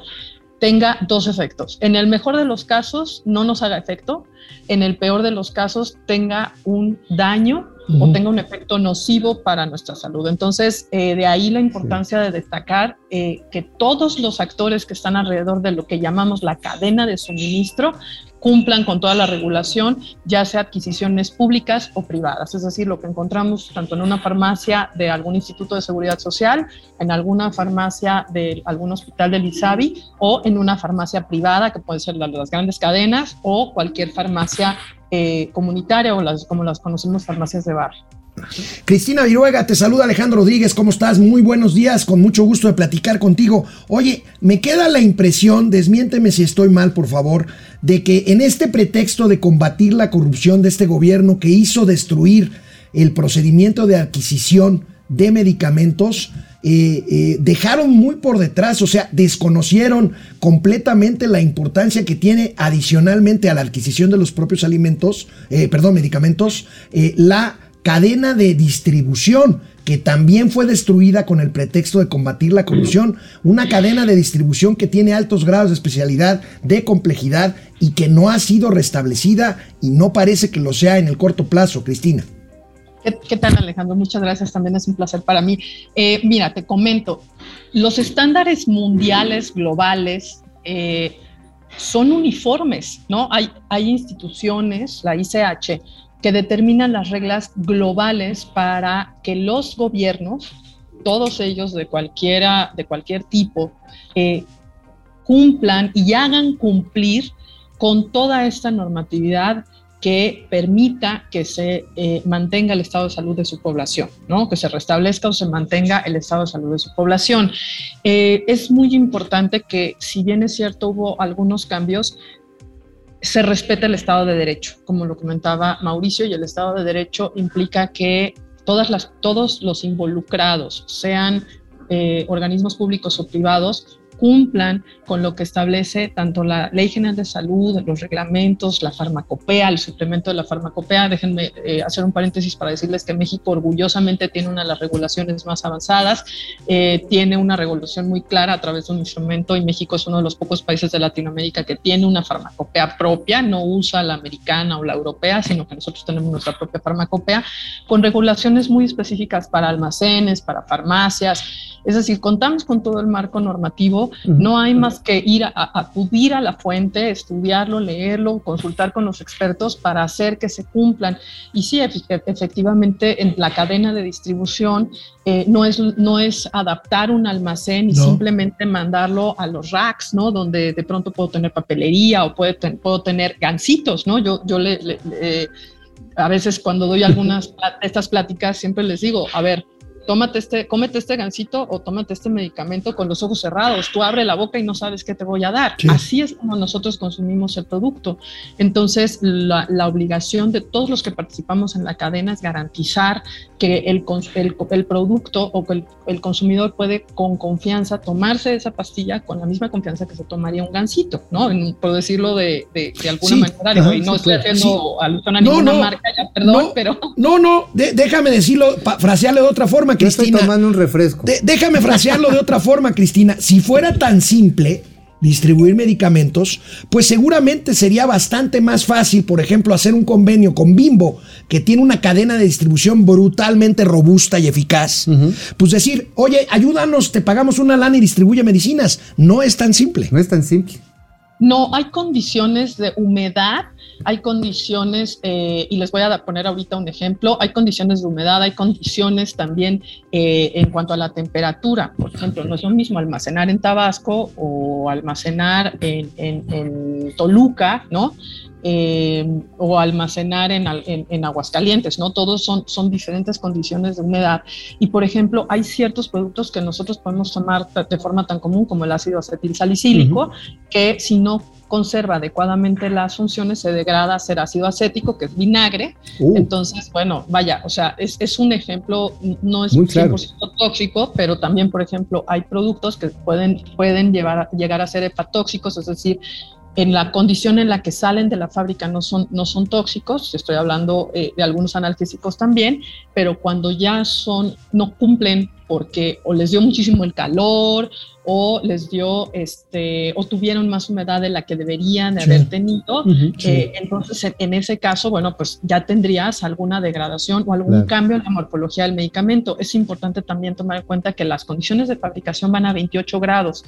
tenga dos efectos. En el mejor de los casos, no nos haga efecto. En el peor de los casos, tenga un daño o tenga un efecto nocivo para nuestra salud. Entonces, eh, de ahí la importancia de destacar eh, que todos los actores que están alrededor de lo que llamamos la cadena de suministro cumplan con toda la regulación, ya sea adquisiciones públicas o privadas. Es decir, lo que encontramos tanto en una farmacia de algún instituto de seguridad social, en alguna farmacia de algún hospital del ISABI o en una farmacia privada, que puede ser la de las grandes cadenas o cualquier farmacia eh, comunitaria o las, como las conocemos farmacias de barrio. Cristina Viruega, te saluda Alejandro Rodríguez, ¿cómo estás? Muy buenos días, con mucho gusto de platicar contigo. Oye, me queda la impresión, desmiénteme si estoy mal, por favor, de que en este pretexto de combatir la corrupción de este gobierno que hizo destruir el procedimiento de adquisición de medicamentos, eh, eh, dejaron muy por detrás, o sea, desconocieron completamente la importancia que tiene adicionalmente a la adquisición de los propios alimentos, eh, perdón, medicamentos, la cadena de distribución que también fue destruida con el pretexto de combatir la corrupción, una cadena de distribución que tiene altos grados de especialidad, de complejidad y que no ha sido restablecida y no parece que lo sea en el corto plazo, Cristina. ¿Qué, tal Alejandro? Muchas gracias, también es un placer para mí. Eh, mira, te comento, los estándares mundiales, globales, eh, son uniformes, ¿no? Hay, hay instituciones, la ICH, que determinan las reglas globales para que los gobiernos, todos ellos de cualquiera, de cualquier tipo, eh, cumplan y hagan cumplir con toda esta normatividad que permita que se eh, mantenga el estado de salud de su población, ¿no? que se restablezca o se mantenga el estado de salud de su población. Eh, es muy importante que, si bien es cierto, hubo algunos cambios, se respeta el Estado de Derecho, como lo comentaba Mauricio, y el Estado de Derecho implica que todas las, todos los involucrados, sean eh, organismos públicos o privados, cumplan con lo que establece tanto la Ley General de Salud, los reglamentos, la farmacopea, el suplemento de la farmacopea. Déjenme eh, hacer un paréntesis para decirles que México orgullosamente tiene una de las regulaciones más avanzadas, eh, tiene una regulación muy clara a través de un instrumento y México es uno de los pocos países de Latinoamérica que tiene una farmacopea propia, no usa la americana o la europea, sino que nosotros tenemos nuestra propia farmacopea, con regulaciones muy específicas para almacenes, para farmacias. Es decir, contamos con todo el marco normativo, no hay más que ir a, acudir a la fuente, estudiarlo, leerlo, consultar con los expertos para hacer que se cumplan. Y sí, efectivamente, en la cadena de distribución eh, no, es, no es adaptar un almacén y simplemente mandarlo a los racks, ¿no? Donde de pronto puedo tener papelería o puedo, puedo tener gancitos, ¿no? Yo, yo le, a veces cuando doy algunas estas pláticas siempre les digo, a ver, tómate este, cómete este gansito o tómate este medicamento con los ojos cerrados. Tú abre la boca y no sabes qué te voy a dar. Así es como nosotros consumimos el producto. Entonces, la, obligación de todos los que participamos en la cadena es garantizar que el, el, producto o que el, consumidor puede con confianza tomarse esa pastilla con la misma confianza que se tomaría un gansito, ¿no? por decirlo de, de, alguna manera. y no estoy haciendo alusión a ninguna marca, ya, perdón, pero... No, no, déjame decirlo, frasearle de otra forma Cristina. estoy tomando un refresco. déjame frasearlo de otra forma, Cristina. Si fuera tan simple distribuir medicamentos, pues seguramente sería bastante más fácil, por ejemplo, hacer un convenio con Bimbo, que tiene una cadena de distribución brutalmente robusta y eficaz. Pues decir, oye, ayúdanos, te pagamos una lana y distribuye medicinas. No es tan simple. No es tan simple. No, hay condiciones de humedad hay condiciones, eh, y les voy a poner ahorita un ejemplo, hay condiciones de humedad, hay condiciones también eh, en cuanto a la temperatura. Por ejemplo, no es lo mismo almacenar en Tabasco o almacenar en, en, Toluca, ¿no? Eh, o almacenar en, en, en, Aguascalientes, ¿no? Todos son, son diferentes condiciones de humedad. Y, por ejemplo, hay ciertos productos que nosotros podemos tomar de forma tan común como el ácido acetil salicílico, que si no conserva adecuadamente las funciones, se degrada a ser ácido acético, que es vinagre. Uh. Entonces, bueno, vaya, o sea, es, es un ejemplo, no es 100% tóxico, pero también, por ejemplo, hay productos que pueden, pueden llevar, llegar a ser hepatóxicos, es decir, en la condición en la que salen de la fábrica no son, no son tóxicos, estoy hablando eh, de algunos analgésicos también, pero cuando ya son, no cumplen porque o les dio muchísimo el calor o les dio, este, o tuvieron más humedad de la que deberían de haber tenido, eh, entonces en ese caso, bueno, pues ya tendrías alguna degradación o algún cambio en la morfología del medicamento. Es importante también tomar en cuenta que las condiciones de fabricación van a 28 grados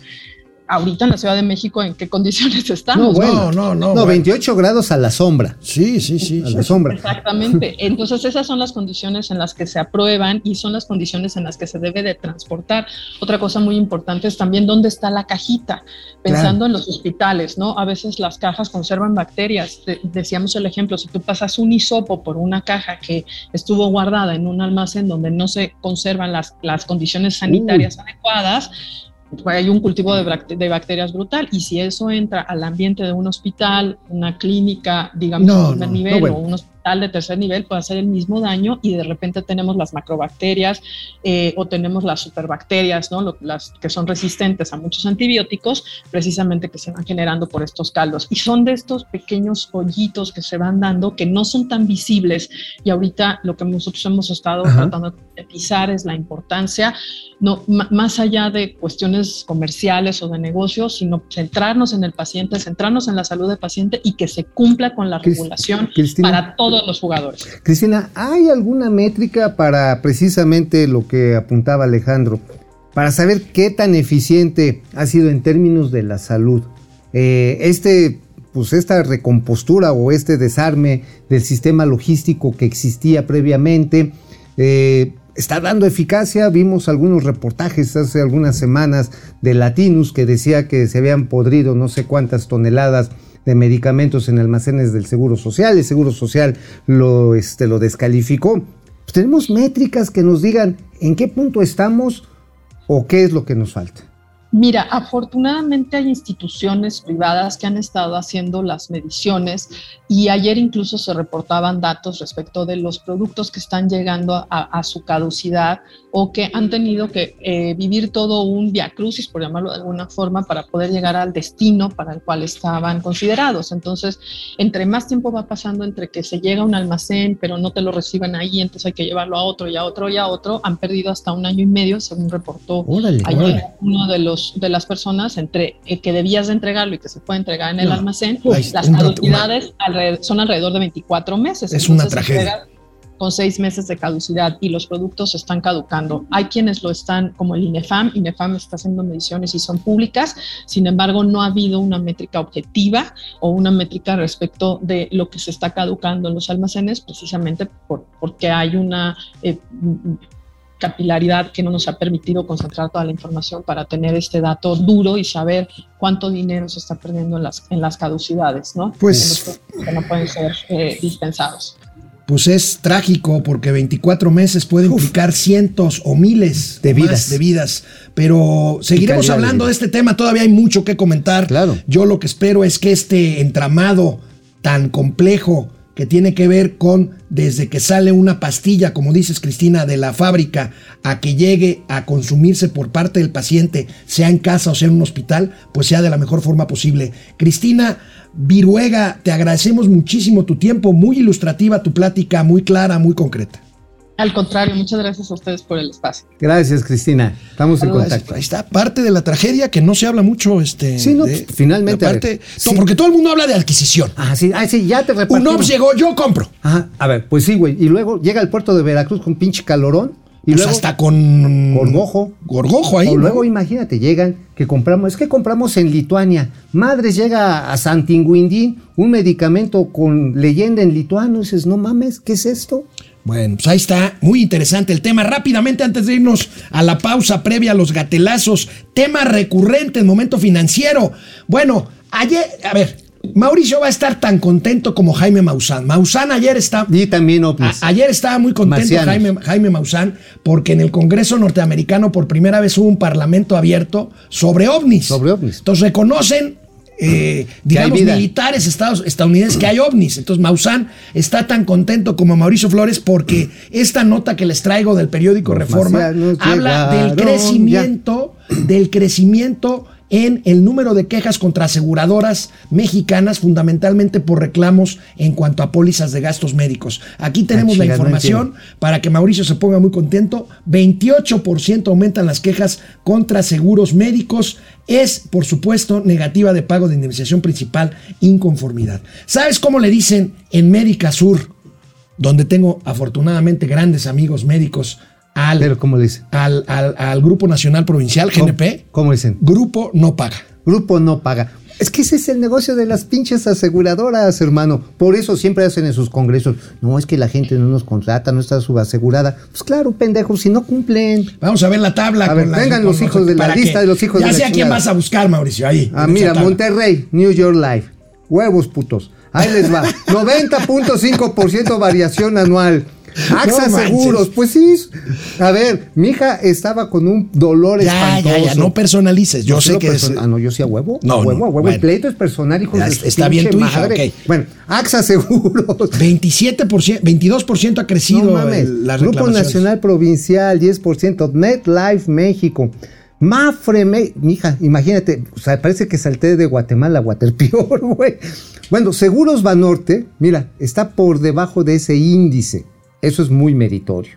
ahorita en la Ciudad de México en qué condiciones estamos. No, bueno. No, no, no, No, bueno. 28 grados a la sombra. Sí, sí, sí. A sí. la sombra. Exactamente. Entonces esas son las condiciones en las que se aprueban y son las condiciones en las que se debe de transportar. Otra cosa muy importante es también dónde está la cajita, pensando en los hospitales, ¿no? A veces las cajas conservan bacterias. De- decíamos el ejemplo, si tú pasas un hisopo por una caja que estuvo guardada en un almacén donde no se conservan las, las condiciones sanitarias adecuadas, pues hay un cultivo de, bacterias brutal y si eso entra al ambiente de un hospital, una clínica, digamos, No, primer no, nivel no, bueno. o un hospital de tercer nivel puede hacer el mismo daño y de repente tenemos las macrobacterias eh, o tenemos las superbacterias, ¿no? Lo- las que son resistentes a muchos antibióticos, precisamente que se van generando por estos caldos. Y son de estos pequeños hoyitos que se van dando que no son tan visibles y ahorita lo que nosotros hemos estado Ajá. tratando de pisar es la importancia no, más allá de cuestiones comerciales o de negocios, sino centrarnos en el paciente, centrarnos en la salud del paciente y que se cumpla con la Cris- regulación Cristina. para todos los jugadores. Cristina, ¿hay alguna métrica para precisamente lo que apuntaba Alejandro? Para saber qué tan eficiente ha sido en términos de la salud. eh, este, pues esta recompostura o este desarme del sistema logístico que existía previamente, eh, está dando eficacia. Vimos algunos reportajes hace algunas semanas de Latinus que decía que se habían podrido no sé cuántas toneladas de medicamentos en almacenes del Seguro Social. El Seguro Social lo, este, lo descalificó. Pues tenemos métricas que nos digan en qué punto estamos o qué es lo que nos falta. Mira, afortunadamente hay instituciones privadas que han estado haciendo las mediciones y ayer incluso se reportaban datos respecto de los productos que están llegando a, a su caducidad o que han tenido que eh, vivir todo un viacrucis, por llamarlo de alguna forma, para poder llegar al destino para el cual estaban considerados. Entonces, entre más tiempo va pasando entre que se llega a un almacén, pero no te lo reciban ahí, entonces hay que llevarlo a otro y a otro y a otro, han perdido hasta un año y medio, según reportó Órale, ayer órale. uno de los de las personas entre el que debías de entregarlo y que se puede entregar en el No. almacén, Ay, las caducidades alrededor- son alrededor de 24 meses. Es una tragedia. Con seis meses de caducidad y los productos están caducando. Hay quienes lo están, como el INEFAM, INEFAM está haciendo mediciones y son públicas, sin embargo, no ha habido una métrica objetiva o una métrica respecto de lo que se está caducando en los almacenes, precisamente por- porque hay una eh, capilaridad que no nos ha permitido concentrar toda la información para tener este dato duro y saber cuánto dinero se está perdiendo en las, en las caducidades, ¿no? Pues- que no pueden ser eh, dispensados. Pues es trágico porque 24 meses puede implicar cientos o miles De vidas. de vidas. Pero seguiremos de hablando vida. de este tema, todavía hay mucho que comentar. Claro. Yo lo que espero es que este entramado tan complejo que tiene que ver con desde que sale una pastilla, como dices Cristina, de la fábrica a que llegue a consumirse por parte del paciente, sea en casa o sea en un hospital, pues sea de la mejor forma posible. Cristina Viruega, te agradecemos muchísimo tu tiempo, muy ilustrativa tu plática, muy clara, muy concreta. Al contrario, muchas gracias a ustedes por el espacio. Gracias, Cristina. Estamos en contacto. Ahí está parte de la tragedia que no se habla mucho. Este, Sí, no, de- pues, finalmente, parte- sí. no, porque todo el mundo habla de adquisición. Ah, sí, ah, sí, ya te Un repartimos. OPS llegó, yo compro. Ajá, a ver, pues sí, güey. Y luego llega al puerto de Veracruz con pinche calorón. Y Pues luego hasta con Gorgojo. Gorgojo ahí. O ¿no? luego imagínate, llegan que compramos, es que compramos en Lituania. Madres llega a Santinguindín un medicamento con leyenda en lituano. Y dices, no mames, ¿qué es esto? Bueno, pues ahí está, muy interesante el tema. Rápidamente, antes de irnos a la pausa previa a los gatelazos, tema recurrente en momento financiero. Bueno, ayer, a ver, Mauricio va a estar tan contento como Jaime Maussan. Maussan ayer está. Y también. A- ayer estaba muy contento. Jaime, Jaime Maussan porque en el Congreso norteamericano por primera vez hubo un parlamento abierto sobre ovnis. Sobre ovnis. Entonces reconocen, eh, digamos, militares estados, estadounidenses que hay ovnis. Entonces Maussan está tan contento como Mauricio Flores porque esta nota que les traigo del periódico Reforma habla del crecimiento, del crecimiento en el número de quejas contra aseguradoras mexicanas, fundamentalmente por reclamos en cuanto a pólizas de gastos médicos. Aquí tenemos Ah, la no información para que Mauricio se ponga muy contento. 28% aumentan las quejas contra seguros médicos. Es, por supuesto, negativa de pago de indemnización principal, inconformidad. ¿Sabes cómo le dicen en Médica Sur, donde tengo afortunadamente grandes amigos médicos, al, Pero, ¿cómo dicen? al, al- al Grupo Nacional Provincial, GNP? ¿Cómo, cómo dicen? Grupo no paga. Grupo no paga. Es que ese es el negocio de las pinches aseguradoras, hermano. Por eso siempre hacen en sus congresos. No, es que la gente no nos contrata, no está subasegurada. Pues claro, pendejos, si no cumplen. Vamos a ver la tabla. A ver, vengan con los hijos de la lista de los hijos ya de la sé a quién vas a buscar, Mauricio, ahí. Ah, mira. Monterrey, New York Life. Huevos putos. Ahí les va. 90.5% variación anual. AXA No. Seguros, pues sí. A ver, mi hija estaba con un dolor Ya, espantoso. ya, ya, no personalices. Yo sé que es. Ah, no, yo sí a huevo. No, a huevo, no, a huevo. bueno. El pleito es personal, hijo Ya, de su está bien tu hija, madre. ok. Bueno, AXA Seguros. 27%, 22% ha crecido No mames. el- las Grupo. Nacional Provincial, 10%. NetLife México. Mafre, Me- mija, imagínate, o sea, parece que salté de Guatemala a Guaterpeor, güey. Bueno, Seguros Banorte, mira, está por debajo de ese índice. Eso es muy meritorio.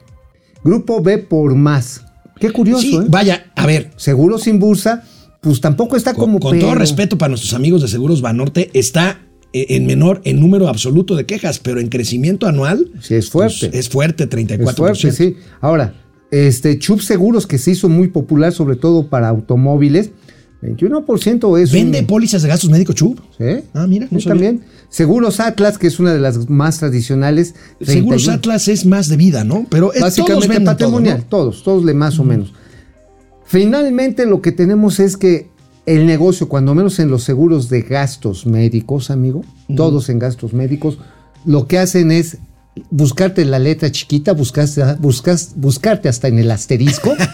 Grupo B por más. Qué curioso, Sí, ¿eh? vaya, a ver, Seguros sin bursa, pues tampoco está con, como con todo respeto para nuestros amigos de Seguros Banorte, está eh, en menor en número absoluto de quejas, pero en crecimiento anual. Sí, es fuerte. pues, es fuerte, 34%. Es fuerte, sí. Ahora, este Chup Seguros que se hizo muy popular, sobre todo para automóviles, 21% es. ¿Vende un- pólizas de gastos médicos Chub? ¿Sí? Ah, mira, no Sí, también. Seguros Atlas, que es una de las más tradicionales. Seguros 31. Atlas es más de vida, ¿no? Pero es, todos Básicamente venden patrimonial, todo, ¿no? todos, todos le más o menos. Finalmente lo que tenemos es que el negocio, cuando menos en los seguros de gastos médicos, amigo, todos en gastos médicos, lo que hacen es buscarte la letra chiquita, buscaste, buscas, buscarte hasta en el asterisco.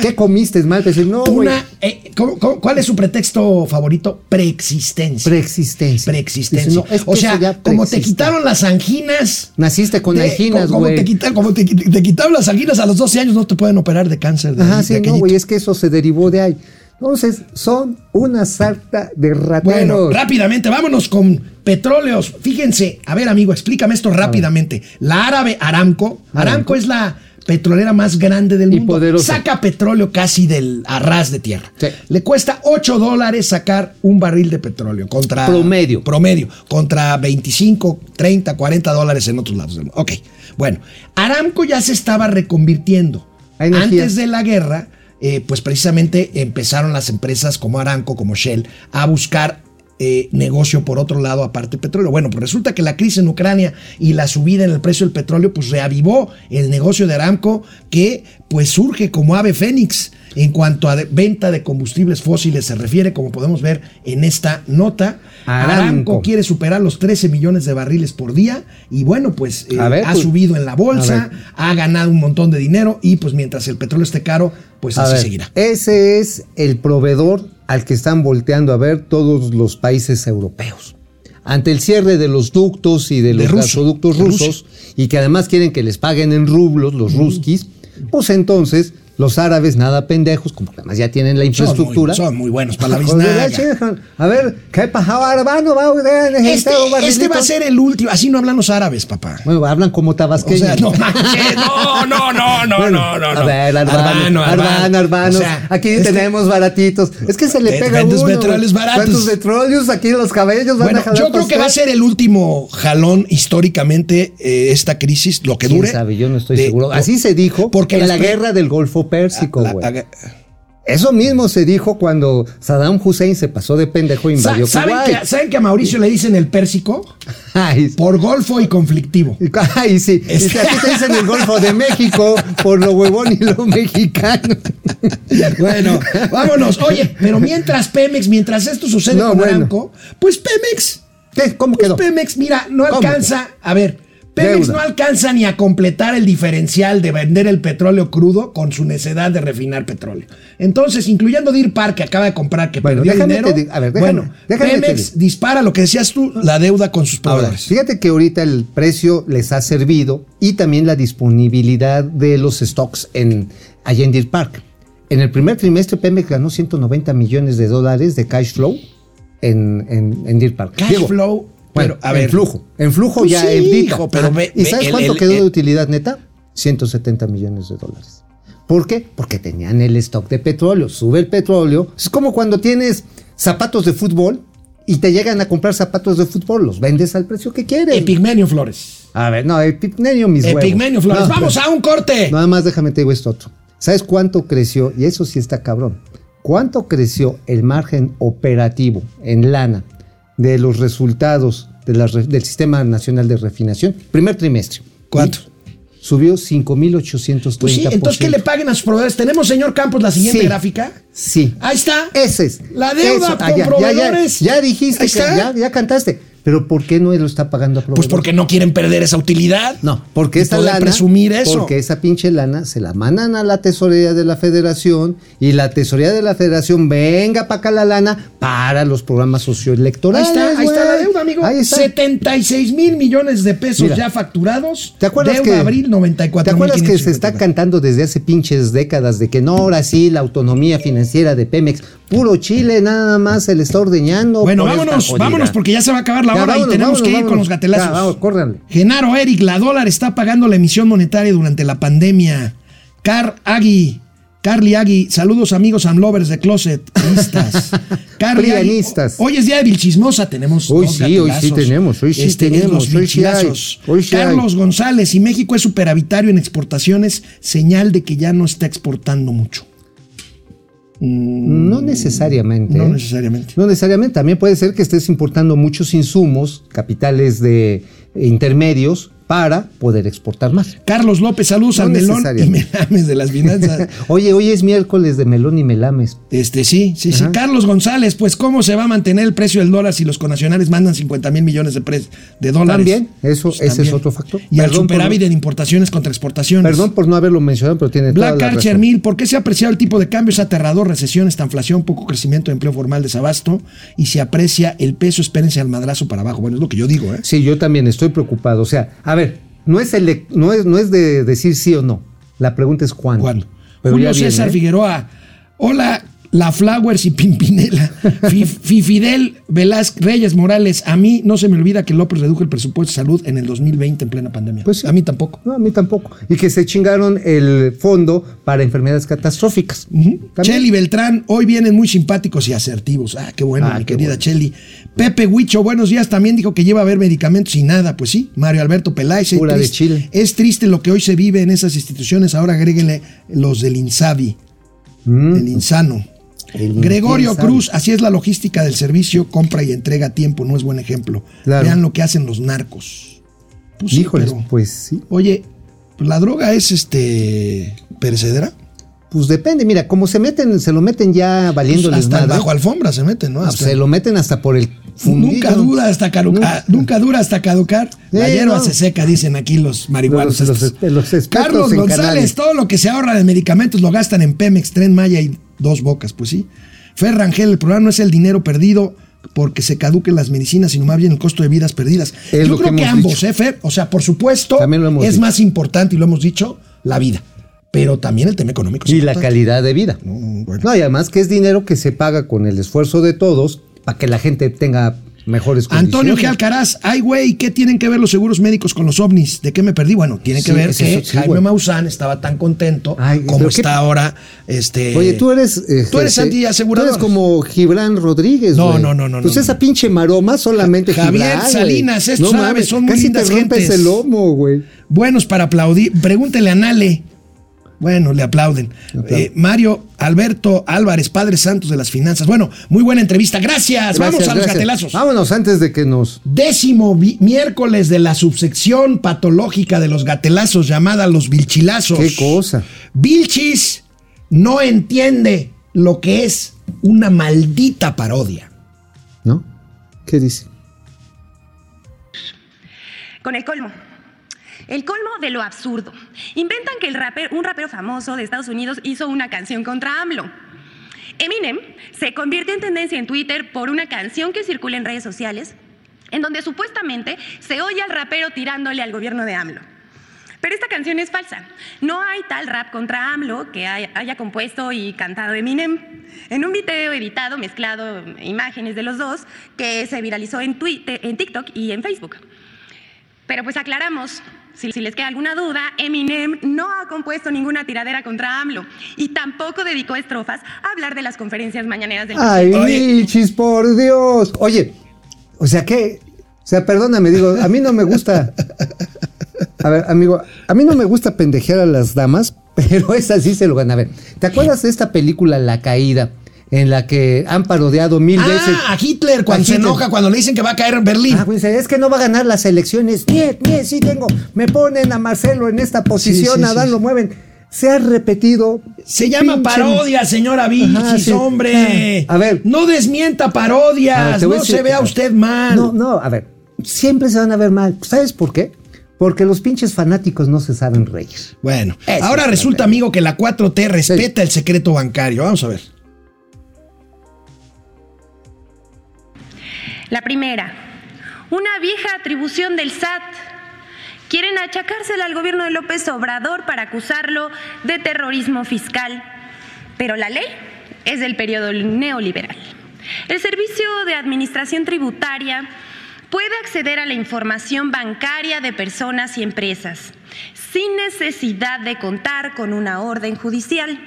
¿Qué comiste? Mal decir, no. Una, eh, ¿cómo- cómo- cuál es su pretexto favorito? Preexistencia. Preexistencia. Preexistencia. Dice, no, es que o sea, como te quitaron las anginas. Naciste con de- anginas, como, güey. te quitaron, como te, te quitaron las anginas a los 12 años, no te pueden operar de cáncer. De, Ajá, de sí, no, güey, es que eso se derivó de ahí. Entonces, son una sarta de rateros. Bueno, rápidamente, vámonos con petróleos. Fíjense, a ver, amigo, explícame esto rápidamente. La árabe Aramco, Aramco, Aramco. es la petrolera más grande del mundo. poderosa. Saca petróleo casi del arras de tierra. Sí. Le cuesta 8 dólares sacar un barril de petróleo contra Promedio. promedio contra 25, 30, 40 dólares en otros lados del mundo. Ok, bueno, Aramco ya se estaba reconvirtiendo. Antes de la guerra, eh, pues precisamente empezaron las empresas como Aramco, como Shell, a buscar eh, negocio por otro lado aparte del petróleo. Bueno, pues resulta que la crisis en Ucrania y la subida en el precio del petróleo pues reavivó el negocio de Aramco que pues surge como ave fénix en cuanto a de- venta de combustibles fósiles se refiere, como podemos ver en esta nota. Aramco. Aramco quiere superar los 13 millones de barriles por día y bueno, pues eh, ver, ha pues, subido en la bolsa, ha ganado un montón de dinero y pues mientras el petróleo esté caro, pues así ver, seguirá. Ese es el proveedor al que están volteando a ver todos los países europeos. Ante el cierre de los ductos y de los ruso, gasoductos de rusos, y que además quieren que les paguen en rublos, los ruskis, pues entonces los árabes, nada pendejos, como que además ya tienen la Son infraestructura. muy, son muy buenos para la biznaga. A ver, ¿qué pasaba, hermano? Va a Este, este va a ser el último. Así no hablan los árabes, papá. Bueno, hablan como O tabasqueños. sea, no manches, no, no, no, no, Bueno, no, no, no. A ver, Arbano, Arbano, Arbano. O sea, aquí este- tenemos baratitos. Es que se le pega uno. petróleos güey. baratos. ¿Cuántos petróleos? Aquí los cabellos van Bueno, a jalar yo creo que va a ser el último jalón históricamente eh, esta crisis, lo que ¿Quién dure. sabe? Yo no estoy de- seguro. Así se dijo porque en la guerra del Golfo Pérsico, La- güey. Eso mismo se dijo cuando Saddam Hussein se pasó de pendejo e Sa- invadió ¿Saben Kuwait. que, ¿Saben que a Mauricio le dicen el pérsico? Ay, Por golfo y conflictivo. Ay, sí. Y Es- si a ti te dicen el Golfo de México por lo huevón y lo mexicano. Bueno, vámonos. Oye, pero mientras Pemex, mientras esto sucede No, con bueno. Aramco, pues Pemex, ¿Qué? ¿Cómo pues quedó? Pemex, mira, no alcanza, a ver, Pemex Deuda. no alcanza ni a completar el diferencial de vender el petróleo crudo con su necesidad de refinar petróleo. Entonces, incluyendo Deer Park, que acaba de comprar, que Bueno, perdió dinero, te a ver, déjame- bueno, déjame Pemex di- dispara lo que decías tú, la deuda con sus proveedores. fíjate que ahorita el precio les ha servido y también la disponibilidad de los stocks en allá en Deer Park. En el primer trimestre Pemex ganó 190 millones de dólares de cash flow en, en, en Deer Park. Cash Digo, flow, bueno, pero a ver. en flujo. En flujo Pues ya sí, hijo, pero ve- ¿Y sabes el- cuánto el- quedó el- de utilidad neta? 170 millones de dólares. ¿Por qué? Porque tenían el stock de petróleo. Sube el petróleo. Es como cuando tienes zapatos de fútbol y te llegan a comprar zapatos de fútbol. Los vendes al precio que quieres. Epigmenio Flores. A ver, no, Epigmenio, mis huevos. Epigmenio Flores. No, Vamos a un corte. Nada más déjame te digo esto otro. ¿Sabes cuánto creció? Y eso sí está cabrón. ¿Cuánto creció el margen operativo en lana de los resultados de la re- del Sistema Nacional de Refinación? Primer trimestre. ¿Cuánto? Subió 5.830%. Pues sí, entonces que le paguen a sus proveedores. Tenemos, señor Campos, la siguiente Sí. gráfica. Sí. Ahí está. Ese es. La deuda Eso. con Ah, ya, proveedores. Ya, ya dijiste, que ya, ya cantaste. Pero ¿por qué no lo está pagando a proveedores? Pues porque no quieren perder esa utilidad. No, porque poder lana, presumir eso. porque esa pinche lana se la mandan a la tesorería de la federación y la tesorería de la federación venga para acá la lana para los programas Ahí socioelectorales. está, ahí está la deuda, amigo. Ahí está. 76 mil millones de pesos Mira. ya facturados. ¿Te acuerdas deuda que, abril 94 ¿Te acuerdas que se está cantando desde hace pinches décadas de que no, ahora sí, la autonomía financiera de Pemex, puro Chile, nada más se le está ordeñando? Bueno, vámonos, vámonos porque ya se va a acabar la Ya, hora vámonos, y tenemos vámonos, que ir con los gatelazos. Ya, vamos, córranle. Genaro Eric, la dólar está pagando la emisión monetaria durante la pandemia. Car Agui, Carly Agui, saludos amigos amlovers de Closet. Listas. Carly Agui. Hoy es día de Vilchismosa, tenemos. Hoy dos sí, hoy sí gatelazos. tenemos, hoy sí Este, tenemos, los hoy sí hay, vilchilazos. hoy sí Carlos hay. González, y México es superavitario en exportaciones, señal de que ya no está exportando mucho. No necesariamente. No necesariamente. No necesariamente. También puede ser que estés importando muchos insumos, capitales de intermedios, para poder exportar más. Carlos López, saludos No al melón y melames de las finanzas. Oye, hoy es miércoles de melón y melames. Este, sí, sí, sí. Carlos González, pues, ¿cómo se va a mantener el precio del dólar si los conacionales mandan 50 mil millones de, de dólares? También, eso- ese es otro factor. Y al por superávit en importaciones contra exportaciones. Perdón por no haberlo mencionado, pero tiene toda Black la Archer razón. 1000, ¿por qué se ha apreciado el tipo de cambio? Es aterrador, recesión, esta inflación, poco crecimiento de empleo formal, desabasto, y se aprecia el peso, espérense al madrazo para abajo. Bueno, es lo que yo digo, ¿eh? Sí, yo también estoy preocupado. O sea, a ver, no es, no es, no es de decir sí o no. La pregunta es cuándo. ¿Cuándo? Pero Julio viene, César ¿eh? Figueroa. Hola, La Flowers y Pimpinela. Fi- Fi- Fidel Velázquez Reyes Morales. A mí no se me olvida que López redujo el presupuesto de salud en el 2020 en plena pandemia. Pues sí. A mí tampoco. No, a mí tampoco. Y que se chingaron el fondo para enfermedades catastróficas. Cheli Beltrán, hoy vienen muy simpáticos y asertivos. Ah, qué bueno, Ah, mi qué querida bueno. Cheli. Pepe Huicho, buenos días. También dijo que lleva a ver medicamentos y nada. Pues sí, Mario Alberto Peláez. es Pura de triste- Chile. Es triste lo que hoy se vive en esas instituciones. Ahora agréguenle los del INSABI, Mm. el Insano. El Gregorio. Cruz, así es la logística del servicio, compra y entrega a tiempo, no es buen ejemplo. Claro. Vean lo que hacen los narcos. Pues sí, pero- pues sí. Oye, ¿la droga es este perecedera? Pues depende, mira, como se meten, se lo meten ya valiéndoles Pues hasta madre, bajo alfombra se meten, ¿no? Hasta- se lo meten hasta por el fundillo. nunca dura hasta caducar. Nunca. Nunca dura hasta caducar. La hierba no. se seca, dicen aquí los marihuanos. Los- Carlos González, todo lo que se ahorra de medicamentos lo gastan en Pemex, Tren Maya y dos bocas, pues sí. Fer Rangel, el problema no es el dinero perdido porque se caduquen las medicinas, sino más bien el costo de vidas perdidas. Es Yo creo que ambos. ¿eh, Fer? O sea, por supuesto, es dicho. más importante, y lo hemos dicho, la vida. Pero también el tema económico. es Y la calidad de vida. Bueno. No, y además que es dinero que se paga con el esfuerzo de todos para que la gente tenga mejores condiciones. Antonio G. Alcaraz, ay güey, ¿qué tienen que ver los seguros médicos con los ovnis? ¿De qué me perdí? Bueno, tiene que Sí, ver que eso, sí, Jaime. Maussan estaba tan contento Ay, como qué- está ahora. Este, Oye, tú eres. eh, Tú eres Jesse, antiasegurador. Tú eres como Gibran Rodríguez. No, güey. no, no, no, Pues no, esa no. pinche maroma solamente Javier Gibran. Salinas, estos árabes mames, son muy Casi lindas te rompes gentes. el lomo, güey. Buenos para aplaudir. Pregúntele a Nale. Bueno, le aplauden. Eh, Mario Alberto Álvarez, Padre Santos de las Finanzas. Bueno, muy buena entrevista. Gracias. Vamos Gracias, a los gatelazos. Vámonos antes de que nos. Décimo miércoles de la subsección patológica de los gatelazos llamada los vilchilazos. Qué cosa. Vilchis no entiende lo que es una maldita parodia. ¿No? ¿Qué dice? Con el colmo. El colmo de lo absurdo. Inventan que el un rapero famoso de Estados Unidos hizo una canción contra AMLO. Eminem se convierte en tendencia en Twitter por una canción que circula en redes sociales, en donde supuestamente se oye al rapero tirándole al gobierno de AMLO. Pero esta canción es falsa. No hay tal rap contra AMLO que haya, haya compuesto y cantado Eminem. En un video editado, mezclado imágenes de los dos, que se viralizó en, Twitter, en TikTok y en Facebook. Pero pues aclaramos, si, si les queda alguna duda, Eminem no ha compuesto ninguna tiradera contra AMLO y tampoco dedicó estrofas a hablar de las conferencias mañaneras del Ay. Michis, por Dios. Oye, o sea, ¿qué? O sea, perdóname, digo, a mí no me gusta. A ver, amigo, a mí no me gusta pendejear a las damas, pero esa sí se lo gana. A ver, ¿te acuerdas de esta película La Caída? En la que han parodiado mil veces. Ah, a Hitler cuando A se Hitler. enoja, cuando le dicen que va a caer en Berlín. Ah, pues, es que no va a ganar las elecciones. Niet, niet, sí tengo. Me ponen a Marcelo en esta posición, sí, a Dan sí. lo mueven. Se ha repetido. Se llama parodia, señora Vilchis, hombre. A ver. No desmienta ver, parodias. no decir- se vea usted mal. No, no, a ver. Siempre se van a ver mal. ¿Sabes por qué? Porque los pinches fanáticos no se saben reír. Bueno, Eso ahora es resulta, amigo, que la 4T respeta el secreto bancario. Vamos a ver. La primera, una vieja atribución del SAT. Quieren achacársela al gobierno de López Obrador para acusarlo de terrorismo fiscal. Pero la ley es del periodo neoliberal. El Servicio de Administración Tributaria puede acceder a la información bancaria de personas y empresas sin necesidad de contar con una orden judicial.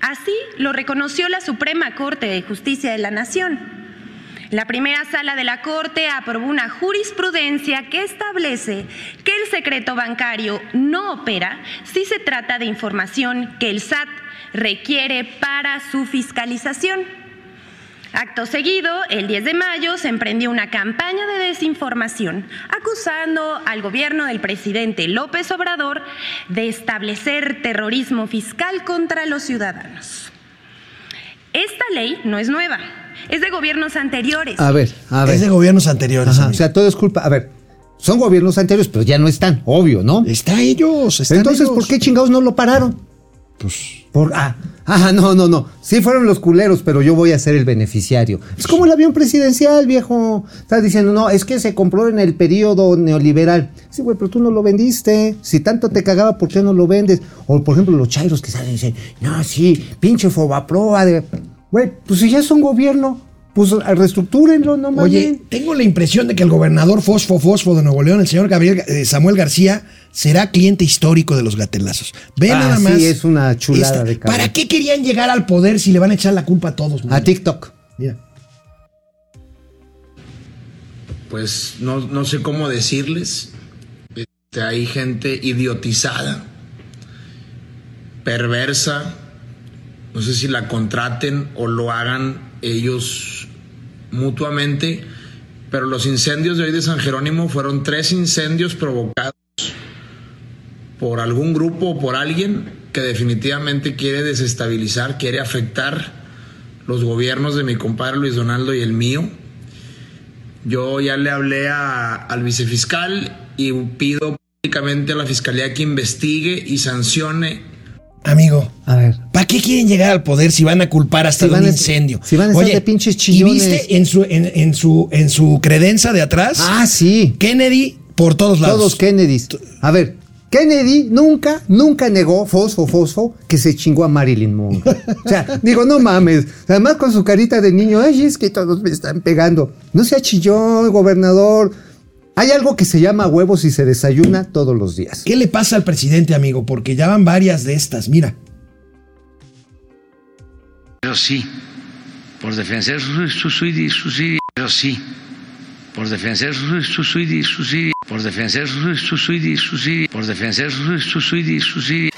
Así lo reconoció la Suprema Corte de Justicia de la Nación. La primera sala de la Corte aprobó una jurisprudencia que establece que el secreto bancario no opera si se trata de información que el SAT requiere para su fiscalización. Acto seguido, el 10 de mayo se emprendió una campaña de desinformación acusando al gobierno del presidente López Obrador de establecer terrorismo fiscal contra los ciudadanos. Esta ley no es nueva, es de gobiernos anteriores. A ver, a ver. Es de gobiernos anteriores. Ajá, o sea, todo es culpa. A ver, son gobiernos anteriores, pero ya no están, obvio, ¿no? Está ellos. están Entonces, ellos. ¿por qué chingados no lo pararon? Pues, Por, ah, ah, no, no, no. Sí fueron los culeros, pero yo voy a ser el beneficiario. Es como el avión presidencial, viejo. Estás diciendo, no, es que se compró en el periodo neoliberal. Sí, güey, pero tú no lo vendiste. Si tanto te cagaba, ¿por qué no lo vendes? O, por ejemplo, los chairos que salen y dicen, no, sí, pinche fobaproa. de-". Güey, pues si ya son gobierno, pues reestructúrenlo, no mames. Oye, tengo la impresión de que el gobernador Fosfo Fosfo de Nuevo León, el señor Gabriel eh, Samuel García, será cliente histórico de los gatelazos. Ve Ah, nada sí, más. es una chulada de cabrón. ¿Para qué querían llegar al poder si le van a echar la culpa a todos? A? TikTok. Mira. pues no, no sé cómo decirles. Este, hay gente idiotizada, perversa. No sé si la contraten o lo hagan ellos mutuamente. Pero los incendios de hoy de San Jerónimo fueron tres incendios provocados por algún grupo o por alguien que definitivamente quiere desestabilizar, quiere afectar los gobiernos de mi compadre Luis Donaldo y el mío. Yo ya le hablé a- al vicefiscal y pido públicamente a la fiscalía que investigue y sancione. Amigo, A ver. ¿para qué quieren llegar al poder si van a culpar hasta Si de un a- incendio? si van a estar de pinches ¿Y chillones. viste en su, en, en su, en su credenza de atrás? Ah, sí. Kennedy por todos lados. Todos Kennedys. A ver, Kennedy nunca, nunca negó, fosfo, fosfo, que se chingó a Marilyn Monroe. O sea, digo, no mames. Además con su carita de niño, ay, es que todos me están pegando. No sea chillón, gobernador. Hay algo que se llama huevos y se desayuna todos los días. ¿Qué le pasa al presidente, amigo? Porque ya van varias de estas. Mira. Pero sí, por defender su su suicidio, suicidio, pero sí, por defender su su suicidio, suicidio, por defender su su suicidio, suicidio, por defender su su suicidio, suicidio.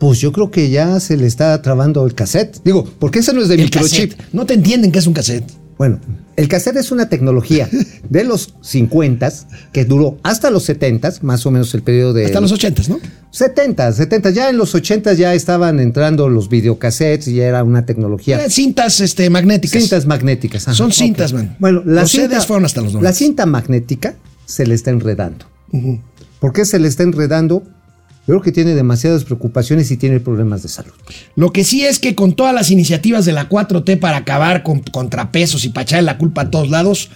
Pues yo creo que ya se le está trabando el cassette. Digo, porque ese no es de El microchip. cassette. No te entienden que es un cassette. Bueno, el cassette es una tecnología de los 50 que duró hasta los 70 más o menos el periodo de Hasta los ochentas, ¿no? 70, 70, ya en los 80 ya estaban entrando los videocassettes y ya era una tecnología. Eh, cintas este, magnéticas. Cintas magnéticas. ajá, Son cintas, man. Bueno, la Los cinta, CDs fueron hasta los La 90. cinta magnética se le está enredando. ¿Por qué se le está enredando? Yo creo que tiene demasiadas preocupaciones y tiene problemas de salud. Lo que sí es que con todas las iniciativas de la 4T para acabar con contrapesos y para echarle la culpa a todos lados,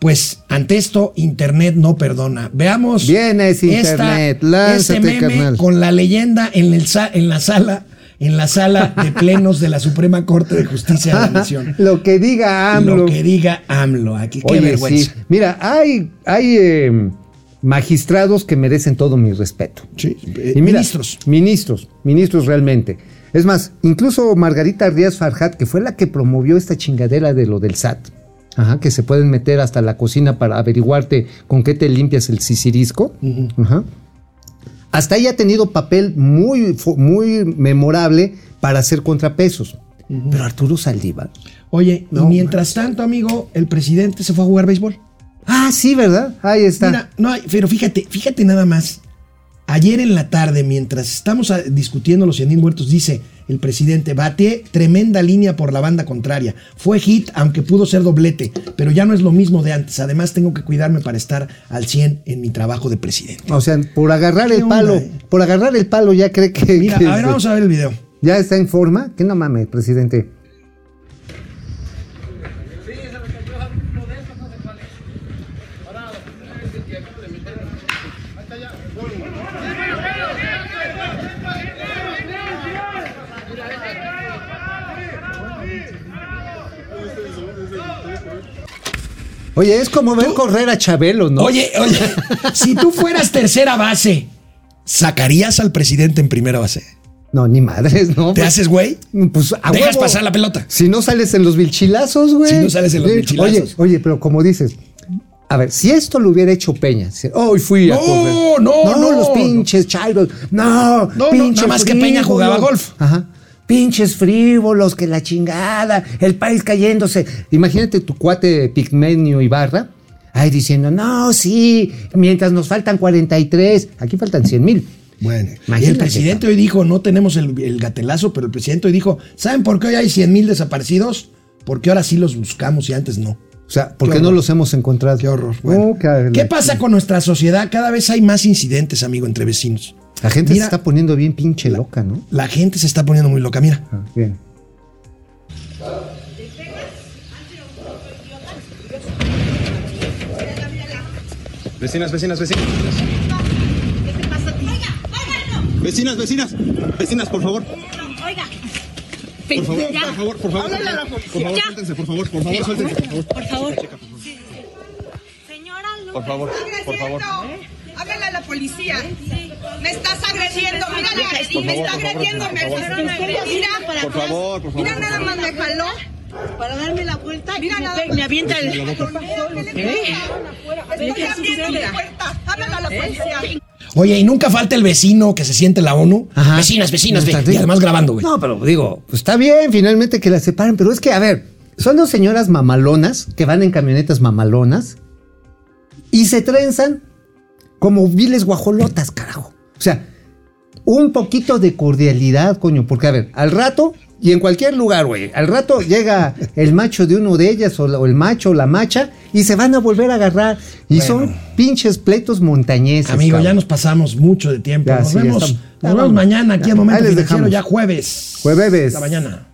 pues ante esto Internet no perdona. Veamos. Viene ese esta- Internet, lánzate, este meme carnal. con la leyenda en, el en la sala, en la sala de plenos de la Suprema Corte de Justicia de la Nación. Lo que diga AMLO. Lo que diga AMLO. Aquí, qué Oye, vergüenza. sí. Mira, hay, hay eh, magistrados que merecen todo mi respeto. Sí, eh, Y mira, ministros. Ministros, ministros realmente. Es más, incluso Margarita Díaz Farhat, que fue la que promovió esta chingadera de lo del SAT, ajá, que se pueden meter hasta la cocina para averiguarte con qué te limpias el sisirisco. ajá. Hasta ella ha tenido papel muy, muy memorable para hacer contrapesos. Pero Arturo Saldívar. Oye, No, y mientras tanto, amigo, el presidente se fue a jugar béisbol. Ah, sí, ¿verdad? Ahí está. Mira, no pero fíjate, fíjate nada más. Ayer en la tarde, mientras estamos ah, discutiendo los 100 mil muertos, dice el presidente, bate tremenda línea por la banda contraria. Fue hit, aunque pudo ser doblete, pero ya no es lo mismo de antes. Además, tengo que cuidarme para estar al 100 en mi trabajo de presidente. o sea, por agarrar ¿Qué el onda, palo, eh? por agarrar el palo ya cree que, Mira, que a ver, vamos a ver el video. ya está en forma. Que no mames, presidente. Oye, es como ver correr a Chabelo, ¿no? Oye, oye, si tú fueras tercera base, ¿sacarías al presidente en primera base? No, ni madres, ¿no? ¿Te haces güey? Pues a Dejas huevo. pasar la pelota. Si no sales en los vilchilazos, güey. Si no sales en los vilchilazos. Oye, oye, pero como dices, a ver, si esto lo hubiera hecho Peña, si- hoy fui a No, correr. no, no. los pinches chairos. No, No, no, pinches nada más que Peña jugaba golf. Ajá. Pinches frívolos, que la chingada, el país cayéndose. Imagínate tu cuate Pigmenio Ibarra, ahí diciendo, no, sí, mientras nos faltan 43, aquí faltan 100 mil. Bueno, y el presidente hoy dijo, no tenemos el, el gatelazo, pero el presidente hoy dijo, ¿saben por qué hoy hay 100 mil desaparecidos? Porque ahora sí los buscamos y antes no. O sea, ¿por Qué qué no los hemos encontrado? Qué horror. Bueno, Oh, ¿Qué pasa con nuestra sociedad? Cada vez hay más incidentes, amigo, entre vecinos. La gente Mira, se está poniendo bien pinche loca, ¿no? La gente se está poniendo muy loca. Mira, Ah, bien. Vecinas, vecinas, vecinas. Vecinas, vecinas. Vecinas, por favor. Por favor, por favor, por favor. Por favor, suéltense, por favor, por favor, suéltense, por favor. Por favor. Por favor, por favor. Háblale a la policía. Me estás agrediendo. Mira, la agredí, me está agrediendo. Me Por favor, por favor. Mira, nada más me jaló. Para darme la vuelta Mira, nada me avienta el. Puerta. Háblale a la policía. oye, y nunca falta el vecino que se siente la ONU. Ajá. Vecinas, vecinas, ve- y además grabando, güey. No, pero digo, pues está bien finalmente que las separen, pero es que, a ver, son dos señoras mamalonas que van en camionetas mamalonas y se trenzan como viles guajolotas, carajo. O sea, un poquito de cordialidad, coño, porque a ver, al rato y en cualquier lugar, güey, al rato llega el macho de uno de ellas o, la- o el macho o la macha y se van a volver a agarrar y Bueno. son pinches pleitos montañeses. Amigo, ya nos pasamos mucho de tiempo. Ya, nos sí, ya vemos, estamos. nos vemos mañana aquí en Ahí Momento les Financiero, dejamos. ya jueves. Jueves. Hasta mañana.